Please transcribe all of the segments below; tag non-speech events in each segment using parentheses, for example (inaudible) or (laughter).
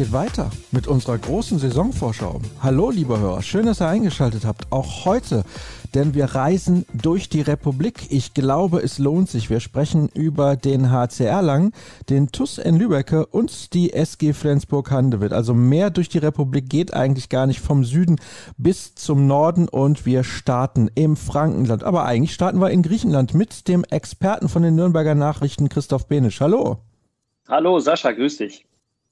Geht weiter mit unserer großen Saisonvorschau. Hallo, liebe Hörer, schön, dass ihr eingeschaltet habt. Auch heute, denn wir reisen durch die Republik. Ich glaube, es lohnt sich. Wir sprechen über den HCR Lang, den TUS in Lübecke und die SG Flensburg-Handewitt. Also mehr durch die Republik geht eigentlich gar nicht vom Süden bis zum Norden und wir starten im Frankenland. Aber eigentlich starten wir in Griechenland mit dem Experten von den Nürnberger Nachrichten, Christoph Benisch. Hallo. Hallo, Sascha, grüß dich.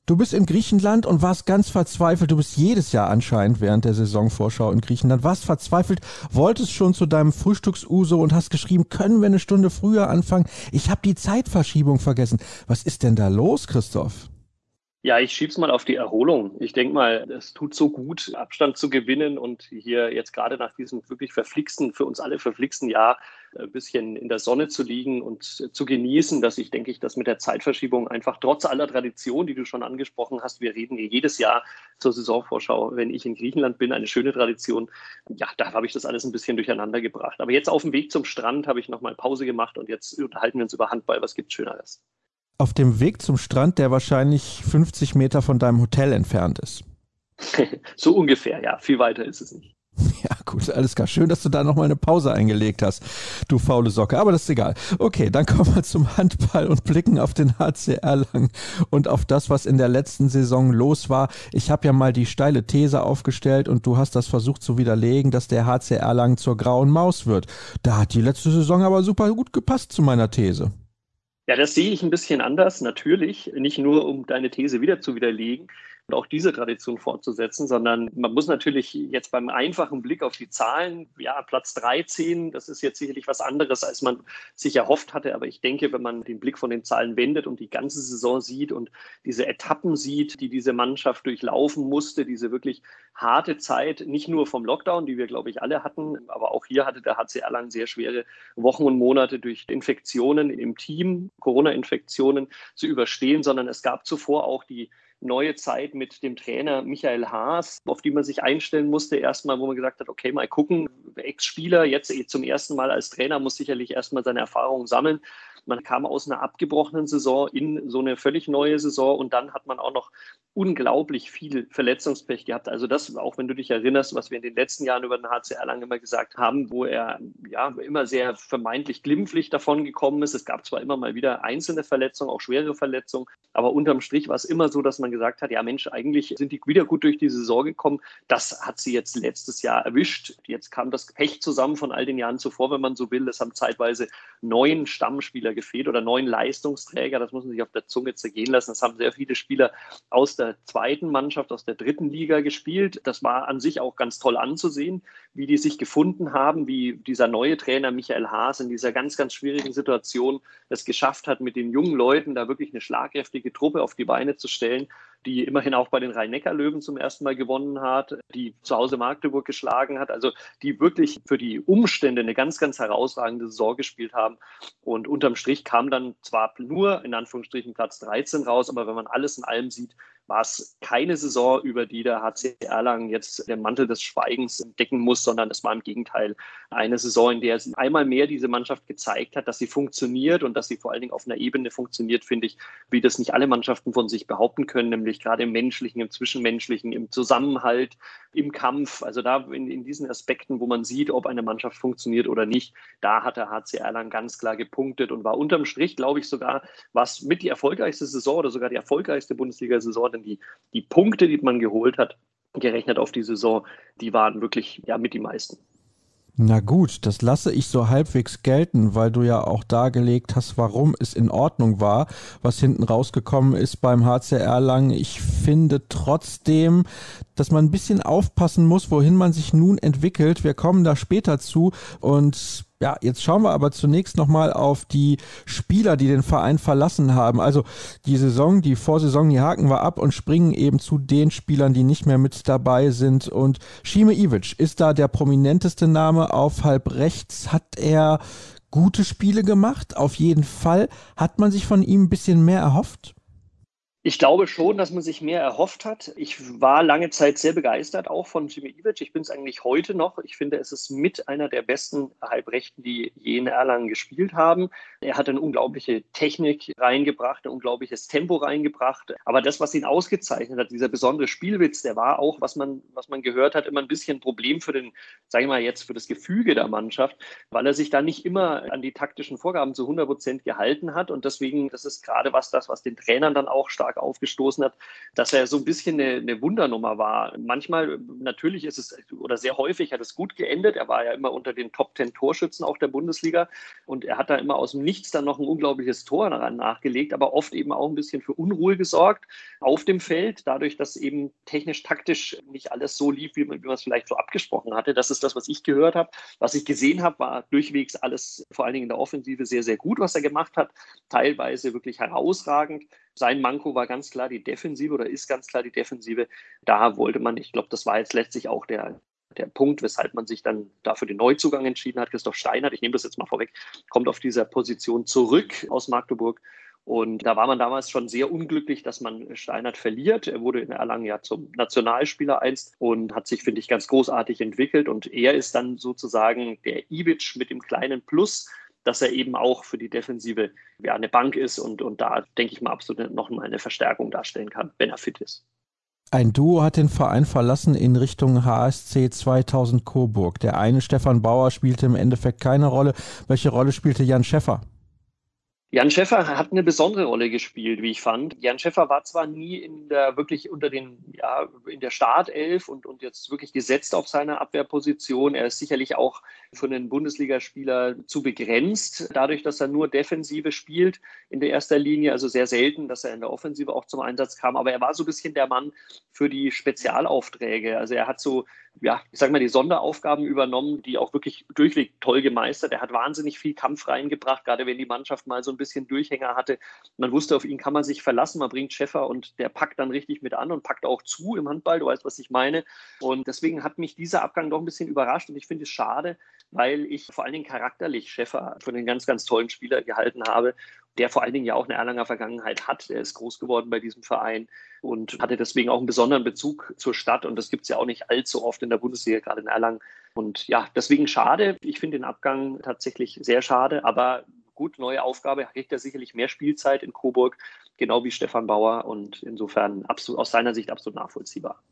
Du bist in Griechenland und warst ganz verzweifelt. Du bist jedes Jahr anscheinend während der Saisonvorschau in Griechenland. Warst verzweifelt, wolltest schon zu deinem Frühstücksuso und hast geschrieben, können wir eine Stunde früher anfangen? Ich habe die Zeitverschiebung vergessen. Was ist denn da los, Christoph? Ja, ich schieb's mal auf die Erholung. Ich denke mal, es tut so gut, Abstand zu gewinnen und hier jetzt gerade nach diesem wirklich verflixten, für uns alle verflixten Jahr ein bisschen in der Sonne zu liegen und zu genießen, dass ich denke ich, dass mit der Zeitverschiebung einfach trotz aller Tradition, die du schon angesprochen hast, wir reden hier jedes Jahr zur Saisonvorschau, wenn ich in Griechenland bin, eine schöne Tradition. Ja, da habe ich das alles ein bisschen durcheinander gebracht. Aber jetzt auf dem Weg zum Strand habe ich nochmal Pause gemacht und jetzt unterhalten wir uns über Handball. Was gibt Schöneres? auf dem Weg zum Strand, der wahrscheinlich 50 Meter von deinem Hotel entfernt ist. (laughs) so ungefähr, ja. Viel weiter ist es nicht. (laughs) Ja, gut, alles klar. Schön, dass du da nochmal eine Pause eingelegt hast, du faule Socke. Aber das ist egal. Okay, dann (laughs) kommen wir zum Handball und blicken auf den HCR lang und auf das, was in der letzten Saison los war. Ich habe ja mal die steile These aufgestellt und du hast das versucht zu widerlegen, dass der HCR lang zur grauen Maus wird. Da hat die letzte Saison aber super gut gepasst zu meiner These. Ja, das sehe ich ein bisschen anders, natürlich. Nicht nur, um deine These wieder zu widerlegen, und auch diese Tradition fortzusetzen, sondern man muss natürlich jetzt beim einfachen Blick auf die Zahlen, ja, Platz 13, das ist jetzt sicherlich was anderes, als man sich erhofft hatte. Aber ich denke, wenn man den Blick von den Zahlen wendet und die ganze Saison sieht und diese Etappen sieht, die diese Mannschaft durchlaufen musste, diese wirklich harte Zeit, nicht nur vom Lockdown, die wir, glaube ich, alle hatten, aber auch hier hatte der HCR lang sehr schwere Wochen und Monate durch Infektionen im Team, Corona-Infektionen zu überstehen, sondern es gab zuvor auch die neue Zeit mit dem Trainer Michael Haas, auf die man sich einstellen musste. Erstmal, wo man gesagt hat, okay, mal gucken, Ex-Spieler, jetzt zum ersten Mal als Trainer, muss sicherlich erstmal seine Erfahrungen sammeln. Man kam aus einer abgebrochenen Saison in so eine völlig neue Saison und dann hat man auch noch unglaublich viel Verletzungspech gehabt. Also das, auch wenn du dich erinnerst, was wir in den letzten Jahren über den HCR lang immer gesagt haben, wo er ja immer sehr vermeintlich glimpflich davon gekommen ist. Es gab zwar immer mal wieder einzelne Verletzungen, auch schwere Verletzungen, aber unterm Strich war es immer so, dass man gesagt hat, ja Mensch, eigentlich sind die wieder gut durch die Saison gekommen. Das hat sie jetzt letztes Jahr erwischt. Jetzt kam das Pech zusammen von all den Jahren zuvor, wenn man so will. Es haben zeitweise neun Stammspieler gefehlt oder neun Leistungsträger. Das muss man sich auf der Zunge zergehen lassen. Das haben sehr viele Spieler aus der zweiten Mannschaft, aus der dritten Liga gespielt. Das war an sich auch ganz toll anzusehen, wie die sich gefunden haben, wie dieser neue Trainer Michael Haas in dieser ganz, ganz schwierigen Situation es geschafft hat, mit den jungen Leuten da wirklich eine schlagkräftige Truppe auf die Beine zu stellen die immerhin auch bei den Rhein-Neckar-Löwen zum ersten Mal gewonnen hat, die zu Hause Magdeburg geschlagen hat, also die wirklich für die Umstände eine ganz, ganz herausragende Saison gespielt haben. Und unterm Strich kam dann zwar nur in Anführungsstrichen Platz 13 raus, aber wenn man alles in allem sieht, war es keine Saison, über die der HC Erlangen jetzt den Mantel des Schweigens decken muss, sondern es war im Gegenteil eine Saison, in der es einmal mehr diese Mannschaft gezeigt hat, dass sie funktioniert und dass sie vor allen Dingen auf einer Ebene funktioniert, finde ich, wie das nicht alle Mannschaften von sich behaupten können, nämlich gerade im menschlichen, im zwischenmenschlichen, im Zusammenhalt, im Kampf. Also da in, in diesen Aspekten, wo man sieht, ob eine Mannschaft funktioniert oder nicht, da hat der HC Erlangen ganz klar gepunktet und war unterm Strich, glaube ich, sogar was mit die erfolgreichste Saison oder sogar die erfolgreichste Bundesliga-Saison denn die, die Punkte, die man geholt hat, gerechnet auf die Saison, die waren wirklich ja mit die meisten. Na gut, das lasse ich so halbwegs gelten, weil du ja auch dargelegt hast, warum es in Ordnung war, was hinten rausgekommen ist beim HCR lang. Ich finde trotzdem, dass man ein bisschen aufpassen muss, wohin man sich nun entwickelt. Wir kommen da später zu und Ja, jetzt schauen wir aber zunächst nochmal auf die Spieler, die den Verein verlassen haben. Also die Saison, die Vorsaison, die haken wir ab und springen eben zu den Spielern, die nicht mehr mit dabei sind. Und Shime Ivic ist da der prominenteste Name auf halb rechts. Hat er gute Spiele gemacht? Auf jeden Fall. Hat man sich von ihm ein bisschen mehr erhofft? Ich glaube schon, dass man sich mehr erhofft hat. Ich war lange Zeit sehr begeistert auch von Jimmy Ivic. Ich bin es eigentlich heute noch. Ich finde, es ist mit einer der besten Halbrechten, die je in Erlangen gespielt haben. Er hat eine unglaubliche Technik reingebracht, ein unglaubliches Tempo reingebracht. Aber das, was ihn ausgezeichnet hat, dieser besondere Spielwitz, der war auch, was man, was man gehört hat, immer ein bisschen ein Problem für den, sage ich mal jetzt, für das Gefüge der Mannschaft, weil er sich da nicht immer an die taktischen Vorgaben zu 100 Prozent gehalten hat. Und deswegen, das ist gerade was das, was den Trainern dann auch stark aufgestoßen hat, dass er so ein bisschen eine, eine Wundernummer war. Manchmal, natürlich ist es, oder sehr häufig hat es gut geendet. Er war ja immer unter den Top Ten Torschützen auch der Bundesliga und er hat da immer aus dem Nichts dann noch ein unglaubliches Tor daran nachgelegt, aber oft eben auch ein bisschen für Unruhe gesorgt auf dem Feld, dadurch, dass eben technisch-taktisch nicht alles so lief, wie man es vielleicht so abgesprochen hatte. Das ist das, was ich gehört habe. Was ich gesehen habe, war durchwegs alles, vor allen Dingen in der Offensive, sehr, sehr gut, was er gemacht hat. Teilweise wirklich herausragend. Sein Manko war ganz klar die Defensive oder ist ganz klar die Defensive. Da wollte man, ich glaube, das war jetzt letztlich auch der, der Punkt, weshalb man sich dann dafür den Neuzugang entschieden hat. Christoph Steinert, ich nehme das jetzt mal vorweg, kommt auf dieser Position zurück aus Magdeburg. Und da war man damals schon sehr unglücklich, dass man Steinert verliert. Er wurde in Erlangen ja zum Nationalspieler einst und hat sich, finde ich, ganz großartig entwickelt. Und er ist dann sozusagen der Ivic mit dem kleinen Plus, dass er eben auch für die Defensive ja, eine Bank ist und, und da, denke ich mal, absolut noch mal eine Verstärkung darstellen kann, wenn er fit ist. Ein Duo hat den Verein verlassen in Richtung HSC 2000 Coburg. Der eine, Stefan Bauer, spielte im Endeffekt keine Rolle. Welche Rolle spielte Jan Schäffer? Jan Schäffer hat eine besondere Rolle gespielt, wie ich fand. Jan Schäffer war zwar nie in der wirklich unter den, ja, in der Startelf und, und jetzt wirklich gesetzt auf seine Abwehrposition. Er ist sicherlich auch für einen Bundesligaspieler zu begrenzt, dadurch, dass er nur Defensive spielt in der erster Linie. Also sehr selten, dass er in der Offensive auch zum Einsatz kam. Aber er war so ein bisschen der Mann für die Spezialaufträge. Also er hat so ja, ich sage mal, die Sonderaufgaben übernommen, die auch wirklich durchweg toll gemeistert. Er hat wahnsinnig viel Kampf reingebracht, gerade wenn die Mannschaft mal so ein bisschen Durchhänger hatte. Man wusste, auf ihn kann man sich verlassen. Man bringt Schäffer und der packt dann richtig mit an und packt auch zu im Handball. Du weißt, was ich meine. Und deswegen hat mich dieser Abgang doch ein bisschen überrascht und ich finde es schade, weil ich vor allen Dingen charakterlich Schäffer für einen ganz, ganz tollen Spieler gehalten habe der vor allen Dingen ja auch eine Erlanger Vergangenheit hat. Er ist groß geworden bei diesem Verein und hatte deswegen auch einen besonderen Bezug zur Stadt. Und das gibt es ja auch nicht allzu oft in der Bundesliga, gerade in Erlangen. Und ja, deswegen schade. Ich finde den Abgang tatsächlich sehr schade, aber gut, neue Aufgabe, kriegt er sicherlich mehr Spielzeit in Coburg, genau wie Stefan Bauer und insofern absolut, aus seiner Sicht absolut nachvollziehbar.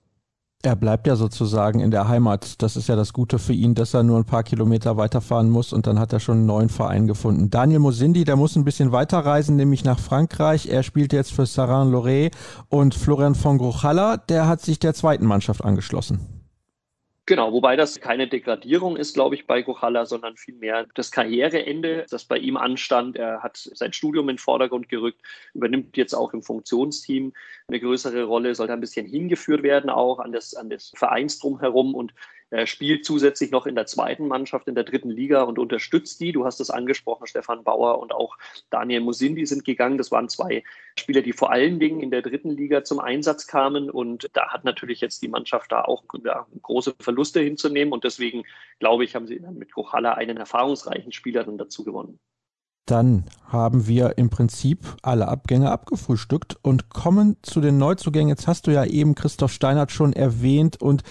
Er bleibt ja sozusagen in der Heimat. Das ist ja das Gute für ihn, dass er nur ein paar Kilometer weiterfahren muss und dann hat er schon einen neuen Verein gefunden. Daniel Mosindi, der muss ein bisschen weiterreisen, nämlich nach Frankreich. Er spielt jetzt für Saran-Loré und Florian von Grochalla, der hat sich der zweiten Mannschaft angeschlossen. Genau, wobei das keine Degradierung ist, glaube ich, bei Kochalla, sondern vielmehr das Karriereende, das bei ihm anstand. Er hat sein Studium in den Vordergrund gerückt, übernimmt jetzt auch im Funktionsteam eine größere Rolle, sollte ein bisschen hingeführt werden auch an das, an das Vereins drumherum und er spielt zusätzlich noch in der zweiten Mannschaft in der dritten Liga und unterstützt die. Du hast es angesprochen, Stefan Bauer und auch Daniel Musindi sind gegangen. Das waren zwei Spieler, die vor allen Dingen in der dritten Liga zum Einsatz kamen. Und da hat natürlich jetzt die Mannschaft da auch ja, große Verluste hinzunehmen. Und deswegen, glaube ich, haben sie dann mit Kochalla einen erfahrungsreichen Spieler dann dazu gewonnen. Dann haben wir im Prinzip alle Abgänge abgefrühstückt und kommen zu den Neuzugängen. Jetzt hast du ja eben Christoph Steinert schon erwähnt und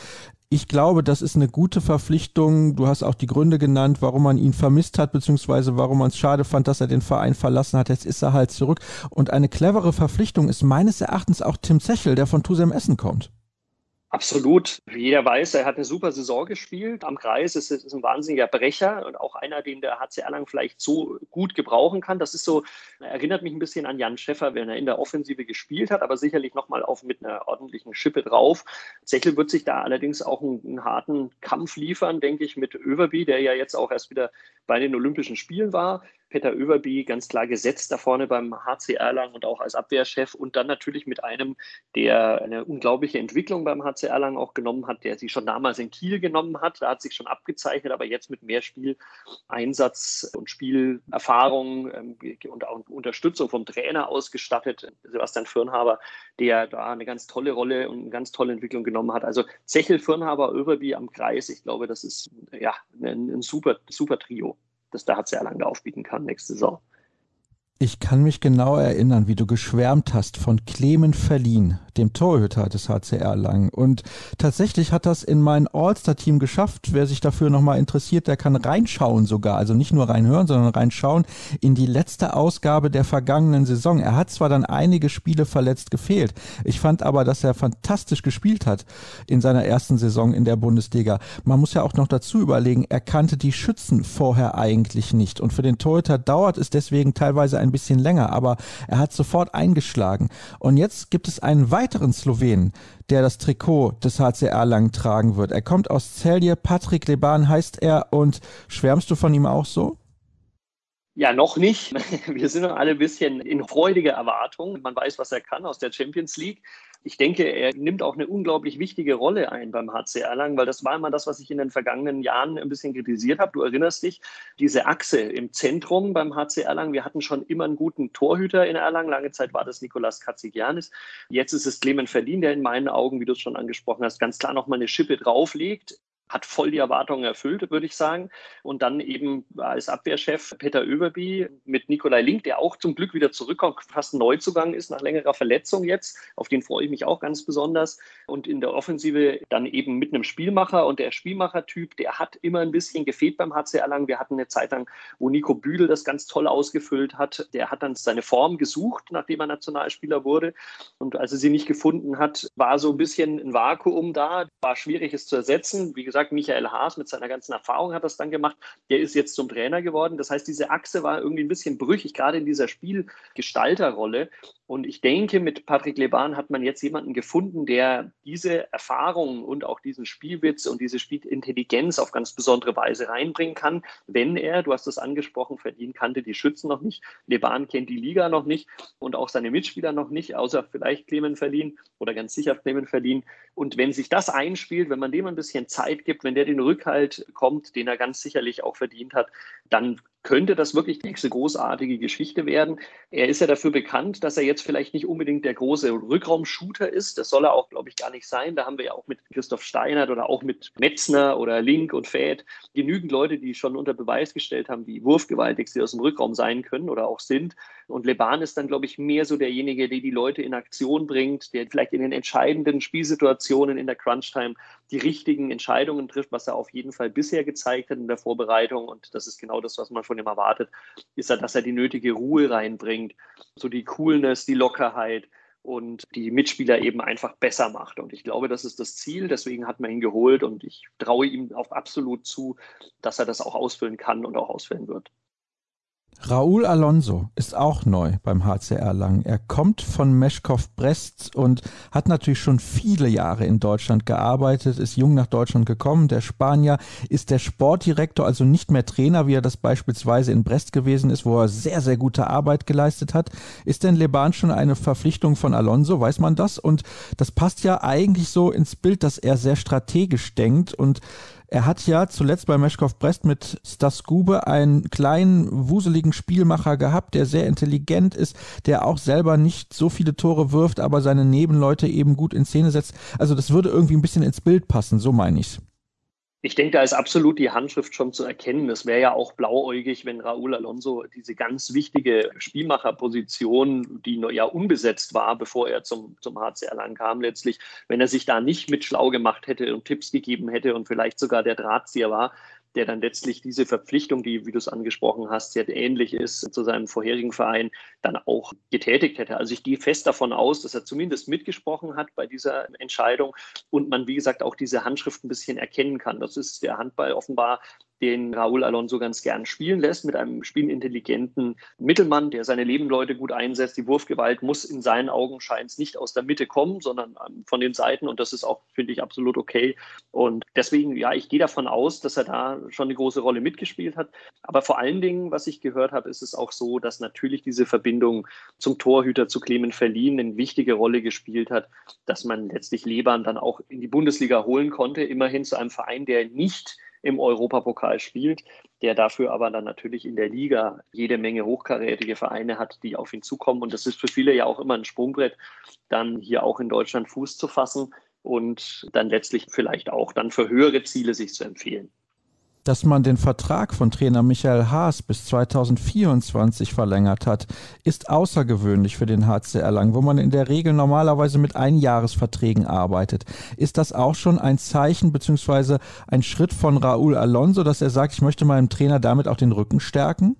ich glaube, das ist eine gute Verpflichtung. Du hast auch die Gründe genannt, warum man ihn vermisst hat, beziehungsweise warum man es schade fand, dass er den Verein verlassen hat. Jetzt ist er halt zurück. Und eine clevere Verpflichtung ist meines Erachtens auch Tim Zechel, der von Tusem Essen kommt. Absolut. Wie jeder weiß, er hat eine super Saison gespielt. Am Kreis ist, ist ein wahnsinniger Brecher und auch einer, den der HC Erlangen vielleicht so gut gebrauchen kann. Das ist so, erinnert mich ein bisschen an Jan Schäffer, wenn er in der Offensive gespielt hat, aber sicherlich nochmal auf mit einer ordentlichen Schippe drauf. Zechel wird sich da allerdings auch einen, einen harten Kampf liefern, denke ich, mit Överby, der ja jetzt auch erst wieder bei den Olympischen Spielen war Peter Överby ganz klar gesetzt da vorne beim HC Erlangen und auch als Abwehrchef und dann natürlich mit einem, der eine unglaubliche Entwicklung beim HC Erlangen auch genommen hat, der sie schon damals in Kiel genommen hat. Da hat sich schon abgezeichnet, aber jetzt mit mehr Spieleinsatz und Spielerfahrung ähm, und auch Unterstützung vom Trainer ausgestattet, Sebastian Firnhaber, der da eine ganz tolle Rolle und eine ganz tolle Entwicklung genommen hat. Also Zechel, Firnhaber, Överby am Kreis, ich glaube, das ist ja ein, ein super, super Trio das der HC Erlangen aufbieten kann nächste Saison. Ich kann mich genau erinnern, wie du geschwärmt hast von Clemen Verlin, dem Torhüter des HCR Lang. Und tatsächlich hat das in mein All-Star-Team geschafft. Wer sich dafür nochmal interessiert, der kann reinschauen sogar. Also nicht nur reinhören, sondern reinschauen in die letzte Ausgabe der vergangenen Saison. Er hat zwar dann einige Spiele verletzt gefehlt. Ich fand aber, dass er fantastisch gespielt hat in seiner ersten Saison in der Bundesliga. Man muss ja auch noch dazu überlegen, er kannte die Schützen vorher eigentlich nicht. Und für den Torhüter dauert es deswegen teilweise ein bisschen länger, aber er hat sofort eingeschlagen. Und jetzt gibt es einen weiteren Slowenen, der das Trikot des HCR lang tragen wird. Er kommt aus Celje, Patrick Leban heißt er und schwärmst du von ihm auch so? Ja, noch nicht. (laughs) Wir sind noch alle ein bisschen in freudiger Erwartung. Man weiß, was er kann aus der Champions League ich denke, er nimmt auch eine unglaublich wichtige Rolle ein beim HC Erlangen, weil das war immer das, was ich in den vergangenen Jahren ein bisschen kritisiert habe. Du erinnerst dich, diese Achse im Zentrum beim HC Erlangen. Wir hatten schon immer einen guten Torhüter in Erlangen. Lange Zeit war das Nikolas Katzigianis. Jetzt ist es Clement Verdien, der in meinen Augen, wie du es schon angesprochen hast, ganz klar nochmal eine Schippe drauflegt hat voll die Erwartungen erfüllt, würde ich sagen. Und dann eben als Abwehrchef Peter Överby mit Nikolai Link, der auch zum Glück wieder zurückkommt, fast ein Neuzugang ist nach längerer Verletzung jetzt. Auf den freue ich mich auch ganz besonders. Und in der Offensive dann eben mit einem Spielmacher. Und der Spielmachertyp, der hat immer ein bisschen gefehlt beim HC Erlangen. Wir hatten eine Zeit lang, wo Nico Büdel das ganz toll ausgefüllt hat. Der hat dann seine Form gesucht, nachdem er Nationalspieler wurde. Und als er sie nicht gefunden hat, war so ein bisschen ein Vakuum da. War schwierig, es zu ersetzen. Wie gesagt, gesagt, Michael Haas mit seiner ganzen Erfahrung hat das dann gemacht. Der ist jetzt zum Trainer geworden. Das heißt, diese Achse war irgendwie ein bisschen brüchig, gerade in dieser Spielgestalterrolle. Und ich denke, mit Patrick Leban hat man jetzt jemanden gefunden, der diese Erfahrung und auch diesen Spielwitz und diese Spielintelligenz auf ganz besondere Weise reinbringen kann, wenn er, du hast es angesprochen, verdient kannte die Schützen noch nicht, Leban kennt die Liga noch nicht und auch seine Mitspieler noch nicht, außer vielleicht Clement Verlin oder ganz sicher Clement Verlin. Und wenn sich das einspielt, wenn man dem ein bisschen Zeit gibt, wenn der den Rückhalt kommt, den er ganz sicherlich auch verdient hat, dann könnte das wirklich die nächste großartige Geschichte werden. Er ist ja dafür bekannt, dass er jetzt vielleicht nicht unbedingt der große Rückraumshooter ist. Das soll er auch, glaube ich, gar nicht sein. Da haben wir ja auch mit Christoph Steinert oder auch mit Metzner oder Link und Fäd genügend Leute, die schon unter Beweis gestellt haben, wie wurfgewaltig sie aus dem Rückraum sein können oder auch sind. Und Leban ist dann, glaube ich, mehr so derjenige, der die Leute in Aktion bringt, der vielleicht in den entscheidenden Spielsituationen in der Crunch-Time die richtigen Entscheidungen trifft, was er auf jeden Fall bisher gezeigt hat in der Vorbereitung. Und das ist genau das, was man von ihm erwartet, ist dass er die nötige Ruhe reinbringt, so die Coolness, die Lockerheit und die Mitspieler eben einfach besser macht. Und ich glaube, das ist das Ziel. Deswegen hat man ihn geholt und ich traue ihm auch absolut zu, dass er das auch ausfüllen kann und auch ausfüllen wird. Raúl Alonso ist auch neu beim HCR Lang. Er kommt von Meschkow Brest und hat natürlich schon viele Jahre in Deutschland gearbeitet, ist jung nach Deutschland gekommen. Der Spanier ist der Sportdirektor, also nicht mehr Trainer, wie er das beispielsweise in Brest gewesen ist, wo er sehr, sehr gute Arbeit geleistet hat. Ist denn Leban schon eine Verpflichtung von Alonso? Weiß man das? Und das passt ja eigentlich so ins Bild, dass er sehr strategisch denkt und er hat ja zuletzt bei Meschkow Brest mit Stas Gube einen kleinen, wuseligen Spielmacher gehabt, der sehr intelligent ist, der auch selber nicht so viele Tore wirft, aber seine Nebenleute eben gut in Szene setzt. Also das würde irgendwie ein bisschen ins Bild passen, so meine ich's. Ich denke, da ist absolut die Handschrift schon zu erkennen. Es wäre ja auch blauäugig, wenn Raúl Alonso diese ganz wichtige Spielmacherposition, die ja unbesetzt war, bevor er zum, zum HCR lang kam, letztlich, wenn er sich da nicht mit schlau gemacht hätte und Tipps gegeben hätte und vielleicht sogar der Drahtzieher war, der dann letztlich diese Verpflichtung, die, wie du es angesprochen hast, sehr ähnlich ist zu seinem vorherigen Verein, dann auch getätigt hätte. Also ich gehe fest davon aus, dass er zumindest mitgesprochen hat bei dieser Entscheidung und man, wie gesagt, auch diese Handschrift ein bisschen erkennen kann. Das ist der Handball offenbar den Raúl Alonso ganz gern spielen lässt, mit einem spielintelligenten Mittelmann, der seine Nebenleute gut einsetzt. Die Wurfgewalt muss in seinen Augen scheint nicht aus der Mitte kommen, sondern ähm, von den Seiten. Und das ist auch, finde ich, absolut okay. Und deswegen, ja, ich gehe davon aus, dass er da schon eine große Rolle mitgespielt hat. Aber vor allen Dingen, was ich gehört habe, ist es auch so, dass natürlich diese Verbindung zum Torhüter, zu Clement Verlien, eine wichtige Rolle gespielt hat, dass man letztlich Leban dann auch in die Bundesliga holen konnte, immerhin zu einem Verein, der nicht im Europapokal spielt, der dafür aber dann natürlich in der Liga jede Menge hochkarätige Vereine hat, die auf ihn zukommen. Und das ist für viele ja auch immer ein Sprungbrett, dann hier auch in Deutschland Fuß zu fassen und dann letztlich vielleicht auch dann für höhere Ziele sich zu empfehlen dass man den Vertrag von Trainer Michael Haas bis 2024 verlängert hat, ist außergewöhnlich für den HC Erlangen, wo man in der Regel normalerweise mit Einjahresverträgen arbeitet. Ist das auch schon ein Zeichen bzw. ein Schritt von Raúl Alonso, dass er sagt, ich möchte meinem Trainer damit auch den Rücken stärken?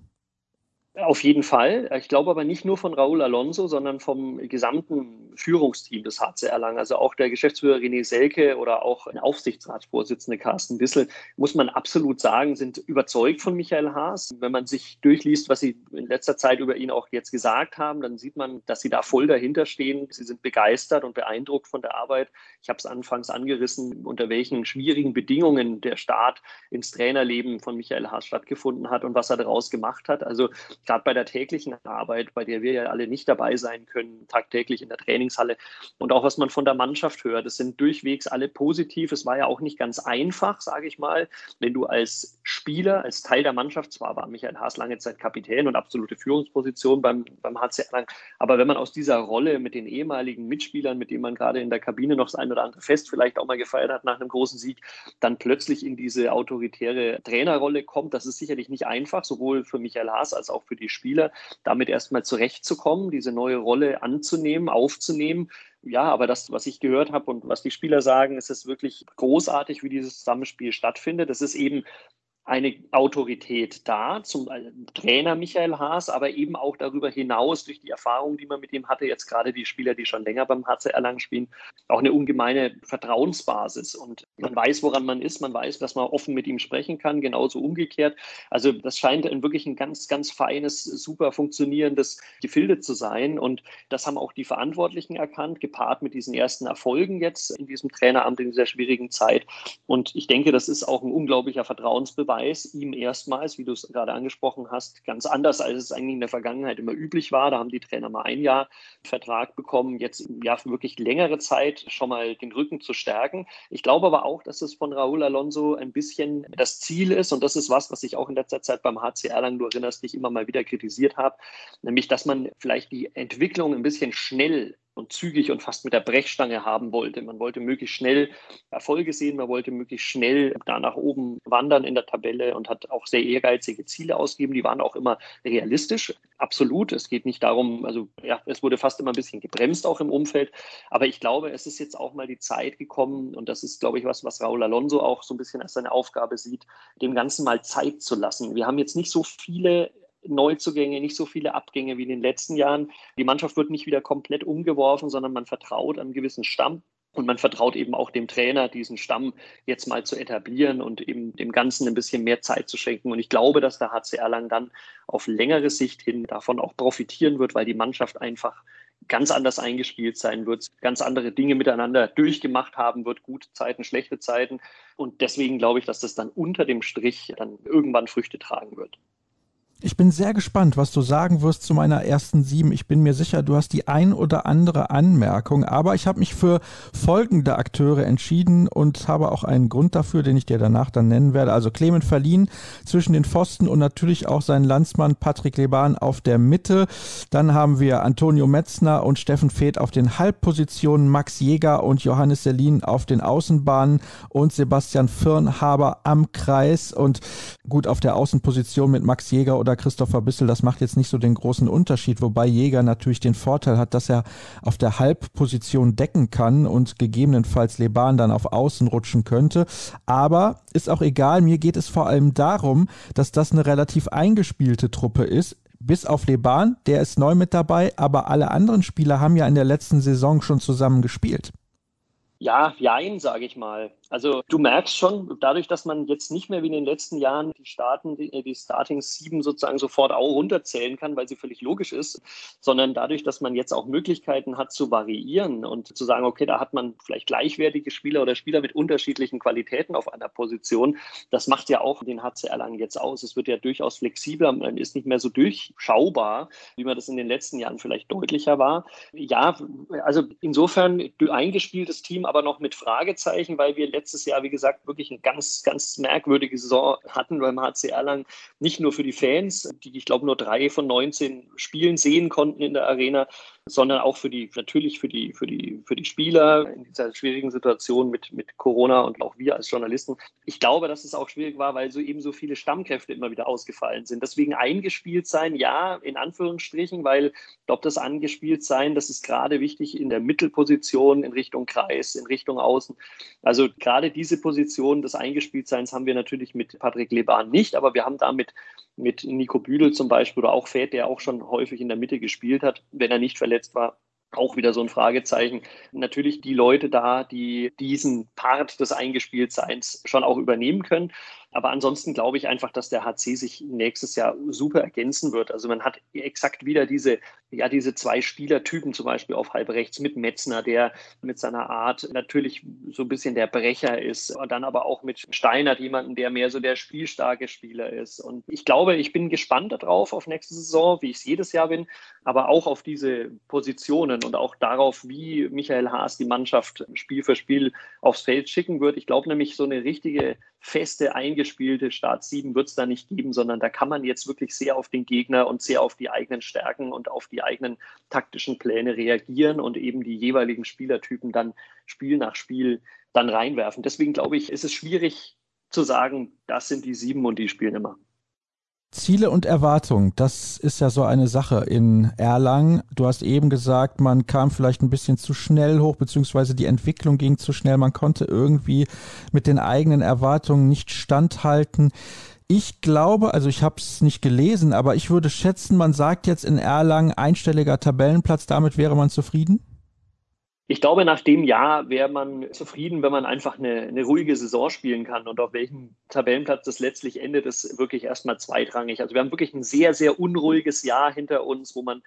Auf jeden Fall. Ich glaube aber nicht nur von Raúl Alonso, sondern vom gesamten Führungsteam des HC Erlangen. Also auch der Geschäftsführer René Selke oder auch ein Aufsichtsratsvorsitzende Carsten Wissel, muss man absolut sagen, sind überzeugt von Michael Haas. Wenn man sich durchliest, was sie in letzter Zeit über ihn auch jetzt gesagt haben, dann sieht man, dass sie da voll dahinter stehen. Sie sind begeistert und beeindruckt von der Arbeit. Ich habe es anfangs angerissen, unter welchen schwierigen Bedingungen der Start ins Trainerleben von Michael Haas stattgefunden hat und was er daraus gemacht hat. Also gerade bei der täglichen Arbeit, bei der wir ja alle nicht dabei sein können, tagtäglich in der Trainingshalle und auch was man von der Mannschaft hört, es sind durchwegs alle positiv. Es war ja auch nicht ganz einfach, sage ich mal, wenn du als Spieler, als Teil der Mannschaft, zwar war Michael Haas lange Zeit Kapitän und absolute Führungsposition beim, beim HC Erlangen, aber wenn man aus dieser Rolle mit den ehemaligen Mitspielern, mit denen man gerade in der Kabine noch das ein oder andere Fest vielleicht auch mal gefeiert hat nach einem großen Sieg, dann plötzlich in diese autoritäre Trainerrolle kommt, das ist sicherlich nicht einfach, sowohl für Michael Haas als auch für für die Spieler, damit erstmal zurechtzukommen, diese neue Rolle anzunehmen, aufzunehmen. Ja, aber das, was ich gehört habe und was die Spieler sagen, ist es wirklich großartig, wie dieses Zusammenspiel stattfindet. Das ist eben eine Autorität da, zum Trainer Michael Haas, aber eben auch darüber hinaus durch die Erfahrung, die man mit ihm hatte, jetzt gerade die Spieler, die schon länger beim HC Erlangen spielen, auch eine ungemeine Vertrauensbasis. Und man weiß, woran man ist, man weiß, dass man offen mit ihm sprechen kann, genauso umgekehrt. Also das scheint ein wirklich ein ganz, ganz feines, super funktionierendes Gefilde zu sein. Und das haben auch die Verantwortlichen erkannt, gepaart mit diesen ersten Erfolgen jetzt in diesem Traineramt in dieser schwierigen Zeit. Und ich denke, das ist auch ein unglaublicher Vertrauensbeweis Preis ihm erstmals, wie du es gerade angesprochen hast, ganz anders, als es eigentlich in der Vergangenheit immer üblich war. Da haben die Trainer mal ein Jahr Vertrag bekommen, jetzt ja für wirklich längere Zeit schon mal den Rücken zu stärken. Ich glaube aber auch, dass es von Raúl Alonso ein bisschen das Ziel ist und das ist was, was ich auch in letzter Zeit beim HCR lang, du erinnerst dich, immer mal wieder kritisiert habe, nämlich, dass man vielleicht die Entwicklung ein bisschen schnell und zügig und fast mit der Brechstange haben wollte. Man wollte möglichst schnell Erfolge sehen, man wollte möglichst schnell da nach oben wandern in der Tabelle und hat auch sehr ehrgeizige Ziele ausgegeben. Die waren auch immer realistisch, absolut. Es geht nicht darum, also ja, es wurde fast immer ein bisschen gebremst auch im Umfeld. Aber ich glaube, es ist jetzt auch mal die Zeit gekommen und das ist, glaube ich, was, was Raúl Alonso auch so ein bisschen als seine Aufgabe sieht, dem Ganzen mal Zeit zu lassen. Wir haben jetzt nicht so viele Neuzugänge, nicht so viele Abgänge wie in den letzten Jahren. Die Mannschaft wird nicht wieder komplett umgeworfen, sondern man vertraut einem gewissen Stamm. Und man vertraut eben auch dem Trainer, diesen Stamm jetzt mal zu etablieren und eben dem Ganzen ein bisschen mehr Zeit zu schenken. Und ich glaube, dass der HC Erlangen dann auf längere Sicht hin davon auch profitieren wird, weil die Mannschaft einfach ganz anders eingespielt sein wird, ganz andere Dinge miteinander durchgemacht haben wird, gute Zeiten, schlechte Zeiten. Und deswegen glaube ich, dass das dann unter dem Strich dann irgendwann Früchte tragen wird. Ich bin sehr gespannt, was du sagen wirst zu meiner ersten sieben. Ich bin mir sicher, du hast die ein oder andere Anmerkung, aber ich habe mich für folgende Akteure entschieden und habe auch einen Grund dafür, den ich dir danach dann nennen werde. Also Clement Verlin zwischen den Pfosten und natürlich auch sein Landsmann Patrick Leban auf der Mitte. Dann haben wir Antonio Metzner und Steffen Feeth auf den Halbpositionen, Max Jäger und Johannes Selin auf den Außenbahnen und Sebastian Firnhaber am Kreis und gut auf der Außenposition mit Max Jäger oder Christopher Bissel, das macht jetzt nicht so den großen Unterschied, wobei Jäger natürlich den Vorteil hat, dass er auf der Halbposition decken kann und gegebenenfalls Leban dann auf Außen rutschen könnte. Aber ist auch egal, mir geht es vor allem darum, dass das eine relativ eingespielte Truppe ist bis auf Leban, der ist neu mit dabei, aber alle anderen Spieler haben ja in der letzten Saison schon zusammen gespielt. Ja, jein, sage ich mal. Also du merkst schon, dadurch, dass man jetzt nicht mehr wie in den letzten Jahren die Starten, die, die Starting Sieben sozusagen sofort auch runterzählen kann, weil sie völlig logisch ist, sondern dadurch, dass man jetzt auch Möglichkeiten hat zu variieren und zu sagen, okay, da hat man vielleicht gleichwertige Spieler oder Spieler mit unterschiedlichen Qualitäten auf einer Position. Das macht ja auch den HC Erlangen jetzt aus. Es wird ja durchaus flexibler, man ist nicht mehr so durchschaubar, wie man das in den letzten Jahren vielleicht deutlicher war. Ja, also insofern eingespieltes Team, aber noch mit Fragezeichen, weil wir letztes Jahr, wie gesagt, wirklich eine ganz, ganz merkwürdige Saison hatten beim HC Erlangen. Nicht nur für die Fans, die ich glaube nur drei von 19 Spielen sehen konnten in der Arena, sondern auch für die, natürlich für die, für die, für die Spieler in dieser schwierigen Situation mit, mit Corona und auch wir als Journalisten. Ich glaube, dass es auch schwierig war, weil so eben so viele Stammkräfte immer wieder ausgefallen sind. Deswegen eingespielt sein, ja, in Anführungsstrichen, weil ich glaube, das angespielt sein, das ist gerade wichtig in der Mittelposition in Richtung Kreis, in Richtung Außen. Also gerade diese Position des Eingespieltseins haben wir natürlich mit Patrick Leban nicht, aber wir haben damit mit Nico Büdel zum Beispiel oder auch Fäth, der auch schon häufig in der Mitte gespielt hat, wenn er nicht verletzt war, auch wieder so ein Fragezeichen. Natürlich die Leute da, die diesen Part des Eingespieltseins schon auch übernehmen können. Aber ansonsten glaube ich einfach, dass der HC sich nächstes Jahr super ergänzen wird. Also man hat exakt wieder diese, ja, diese zwei Spielertypen zum Beispiel auf halb rechts mit Metzner, der mit seiner Art natürlich so ein bisschen der Brecher ist. Und dann aber auch mit Steinert, jemanden, der mehr so der spielstarke Spieler ist. Und ich glaube, ich bin gespannt darauf auf nächste Saison, wie ich es jedes Jahr bin, aber auch auf diese Positionen und auch darauf, wie Michael Haas die Mannschaft Spiel für Spiel aufs Feld schicken wird. Ich glaube nämlich, so eine richtige feste, eingespielte Start 7 wird es da nicht geben, sondern da kann man jetzt wirklich sehr auf den Gegner und sehr auf die eigenen Stärken und auf die eigenen taktischen Pläne reagieren und eben die jeweiligen Spielertypen dann Spiel nach Spiel dann reinwerfen. Deswegen glaube ich, ist es schwierig zu sagen, das sind die sieben und die spielen immer. Ziele und Erwartungen, das ist ja so eine Sache in Erlangen. Du hast eben gesagt, man kam vielleicht ein bisschen zu schnell hoch, beziehungsweise die Entwicklung ging zu schnell. Man konnte irgendwie mit den eigenen Erwartungen nicht standhalten. Ich glaube, also ich habe es nicht gelesen, aber ich würde schätzen, man sagt jetzt in Erlangen einstelliger Tabellenplatz, damit wäre man zufrieden? Ich glaube, nach dem Jahr wäre man zufrieden, wenn man einfach eine, eine, ruhige Saison spielen kann. Und auf welchem Tabellenplatz das letztlich endet, ist wirklich erstmal zweitrangig. Also wir haben wirklich ein sehr, sehr unruhiges Jahr hinter uns, wo man,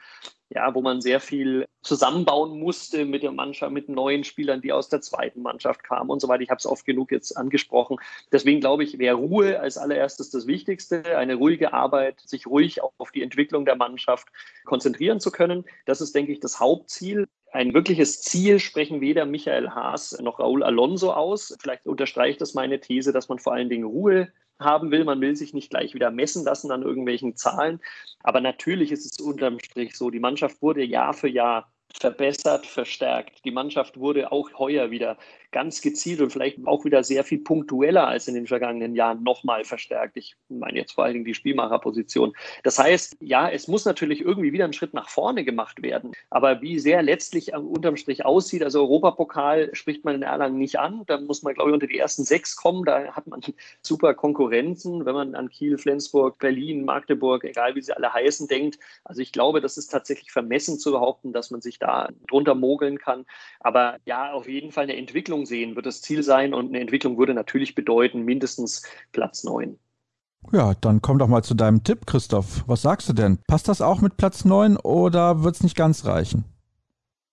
ja, wo man sehr viel zusammenbauen musste mit der Mannschaft, mit neuen Spielern, die aus der zweiten Mannschaft kamen und so weiter. Ich habe es oft genug jetzt angesprochen. Deswegen glaube ich, wäre Ruhe als allererstes das Wichtigste, eine ruhige Arbeit, sich ruhig auf die Entwicklung der Mannschaft konzentrieren zu können. Das ist, denke ich, das Hauptziel. Ein wirkliches Ziel sprechen weder Michael Haas noch Raúl Alonso aus. Vielleicht unterstreicht das meine These, dass man vor allen Dingen Ruhe haben will. Man will sich nicht gleich wieder messen lassen an irgendwelchen Zahlen. Aber natürlich ist es unterm Strich so, die Mannschaft wurde Jahr für Jahr verbessert, verstärkt. Die Mannschaft wurde auch heuer wieder ganz gezielt und vielleicht auch wieder sehr viel punktueller als in den vergangenen Jahren nochmal verstärkt. Ich meine jetzt vor allen Dingen die Spielmacherposition. Das heißt, ja, es muss natürlich irgendwie wieder ein Schritt nach vorne gemacht werden. Aber wie sehr letztlich unterm Strich aussieht, also Europapokal spricht man in Erlangen nicht an. Da muss man, glaube ich, unter die ersten sechs kommen. Da hat man (laughs) super Konkurrenzen, wenn man an Kiel, Flensburg, Berlin, Magdeburg, egal wie sie alle heißen, denkt. Also ich glaube, das ist tatsächlich vermessen zu behaupten, dass man sich da drunter mogeln kann. Aber ja, auf jeden Fall eine Entwicklung Entwicklung sehen, wird das Ziel sein. Und eine Entwicklung würde natürlich bedeuten, mindestens Platz 9. Ja, dann komm doch mal zu deinem Tipp, Christoph. Was sagst du denn? Passt das auch mit Platz 9 oder wird es nicht ganz reichen?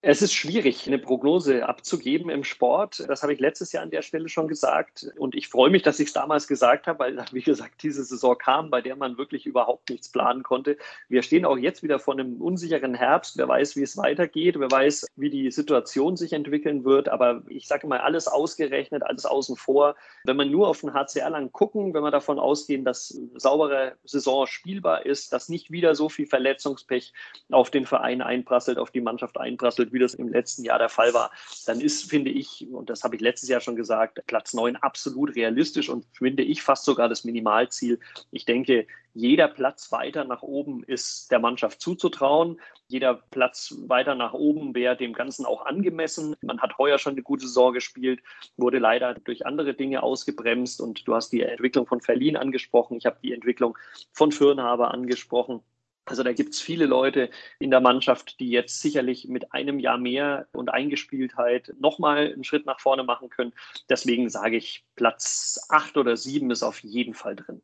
Es ist schwierig, eine Prognose abzugeben im Sport. Das habe ich letztes Jahr an der Stelle schon gesagt. Und ich freue mich, dass ich es damals gesagt habe, weil, (laughs) wie gesagt, diese Saison kam, bei der man wirklich überhaupt nichts planen konnte. Wir stehen auch jetzt wieder vor einem unsicheren Herbst. Wer weiß, wie es weitergeht. Wer weiß, wie die Situation sich entwickeln wird. Aber ich sage mal, alles ausgerechnet, alles außen vor. Wenn man nur auf den HCR lang gucken, wenn wir davon ausgehen, dass saubere Saison spielbar ist, dass nicht wieder so viel Verletzungspech auf den Verein einprasselt, auf die Mannschaft einprasselt, wie das im letzten Jahr der Fall war, dann ist, finde ich, und das habe ich letztes Jahr schon gesagt, Platz 9 absolut realistisch und finde ich fast sogar das Minimalziel. Ich denke, jeder Platz weiter nach oben ist der Mannschaft zuzutrauen. Jeder Platz weiter nach oben wäre dem Ganzen auch angemessen. Man hat heuer schon eine gute Saison gespielt, wurde leider durch andere Dinge ausgebremst. Und du hast die Entwicklung von Verlin angesprochen. Ich habe die Entwicklung von Fürnhaber angesprochen. Also da gibt es viele Leute in der Mannschaft, die jetzt sicherlich mit einem Jahr mehr und Eingespieltheit nochmal einen Schritt nach vorne machen können. Deswegen sage ich, Platz acht oder sieben ist auf jeden Fall drin.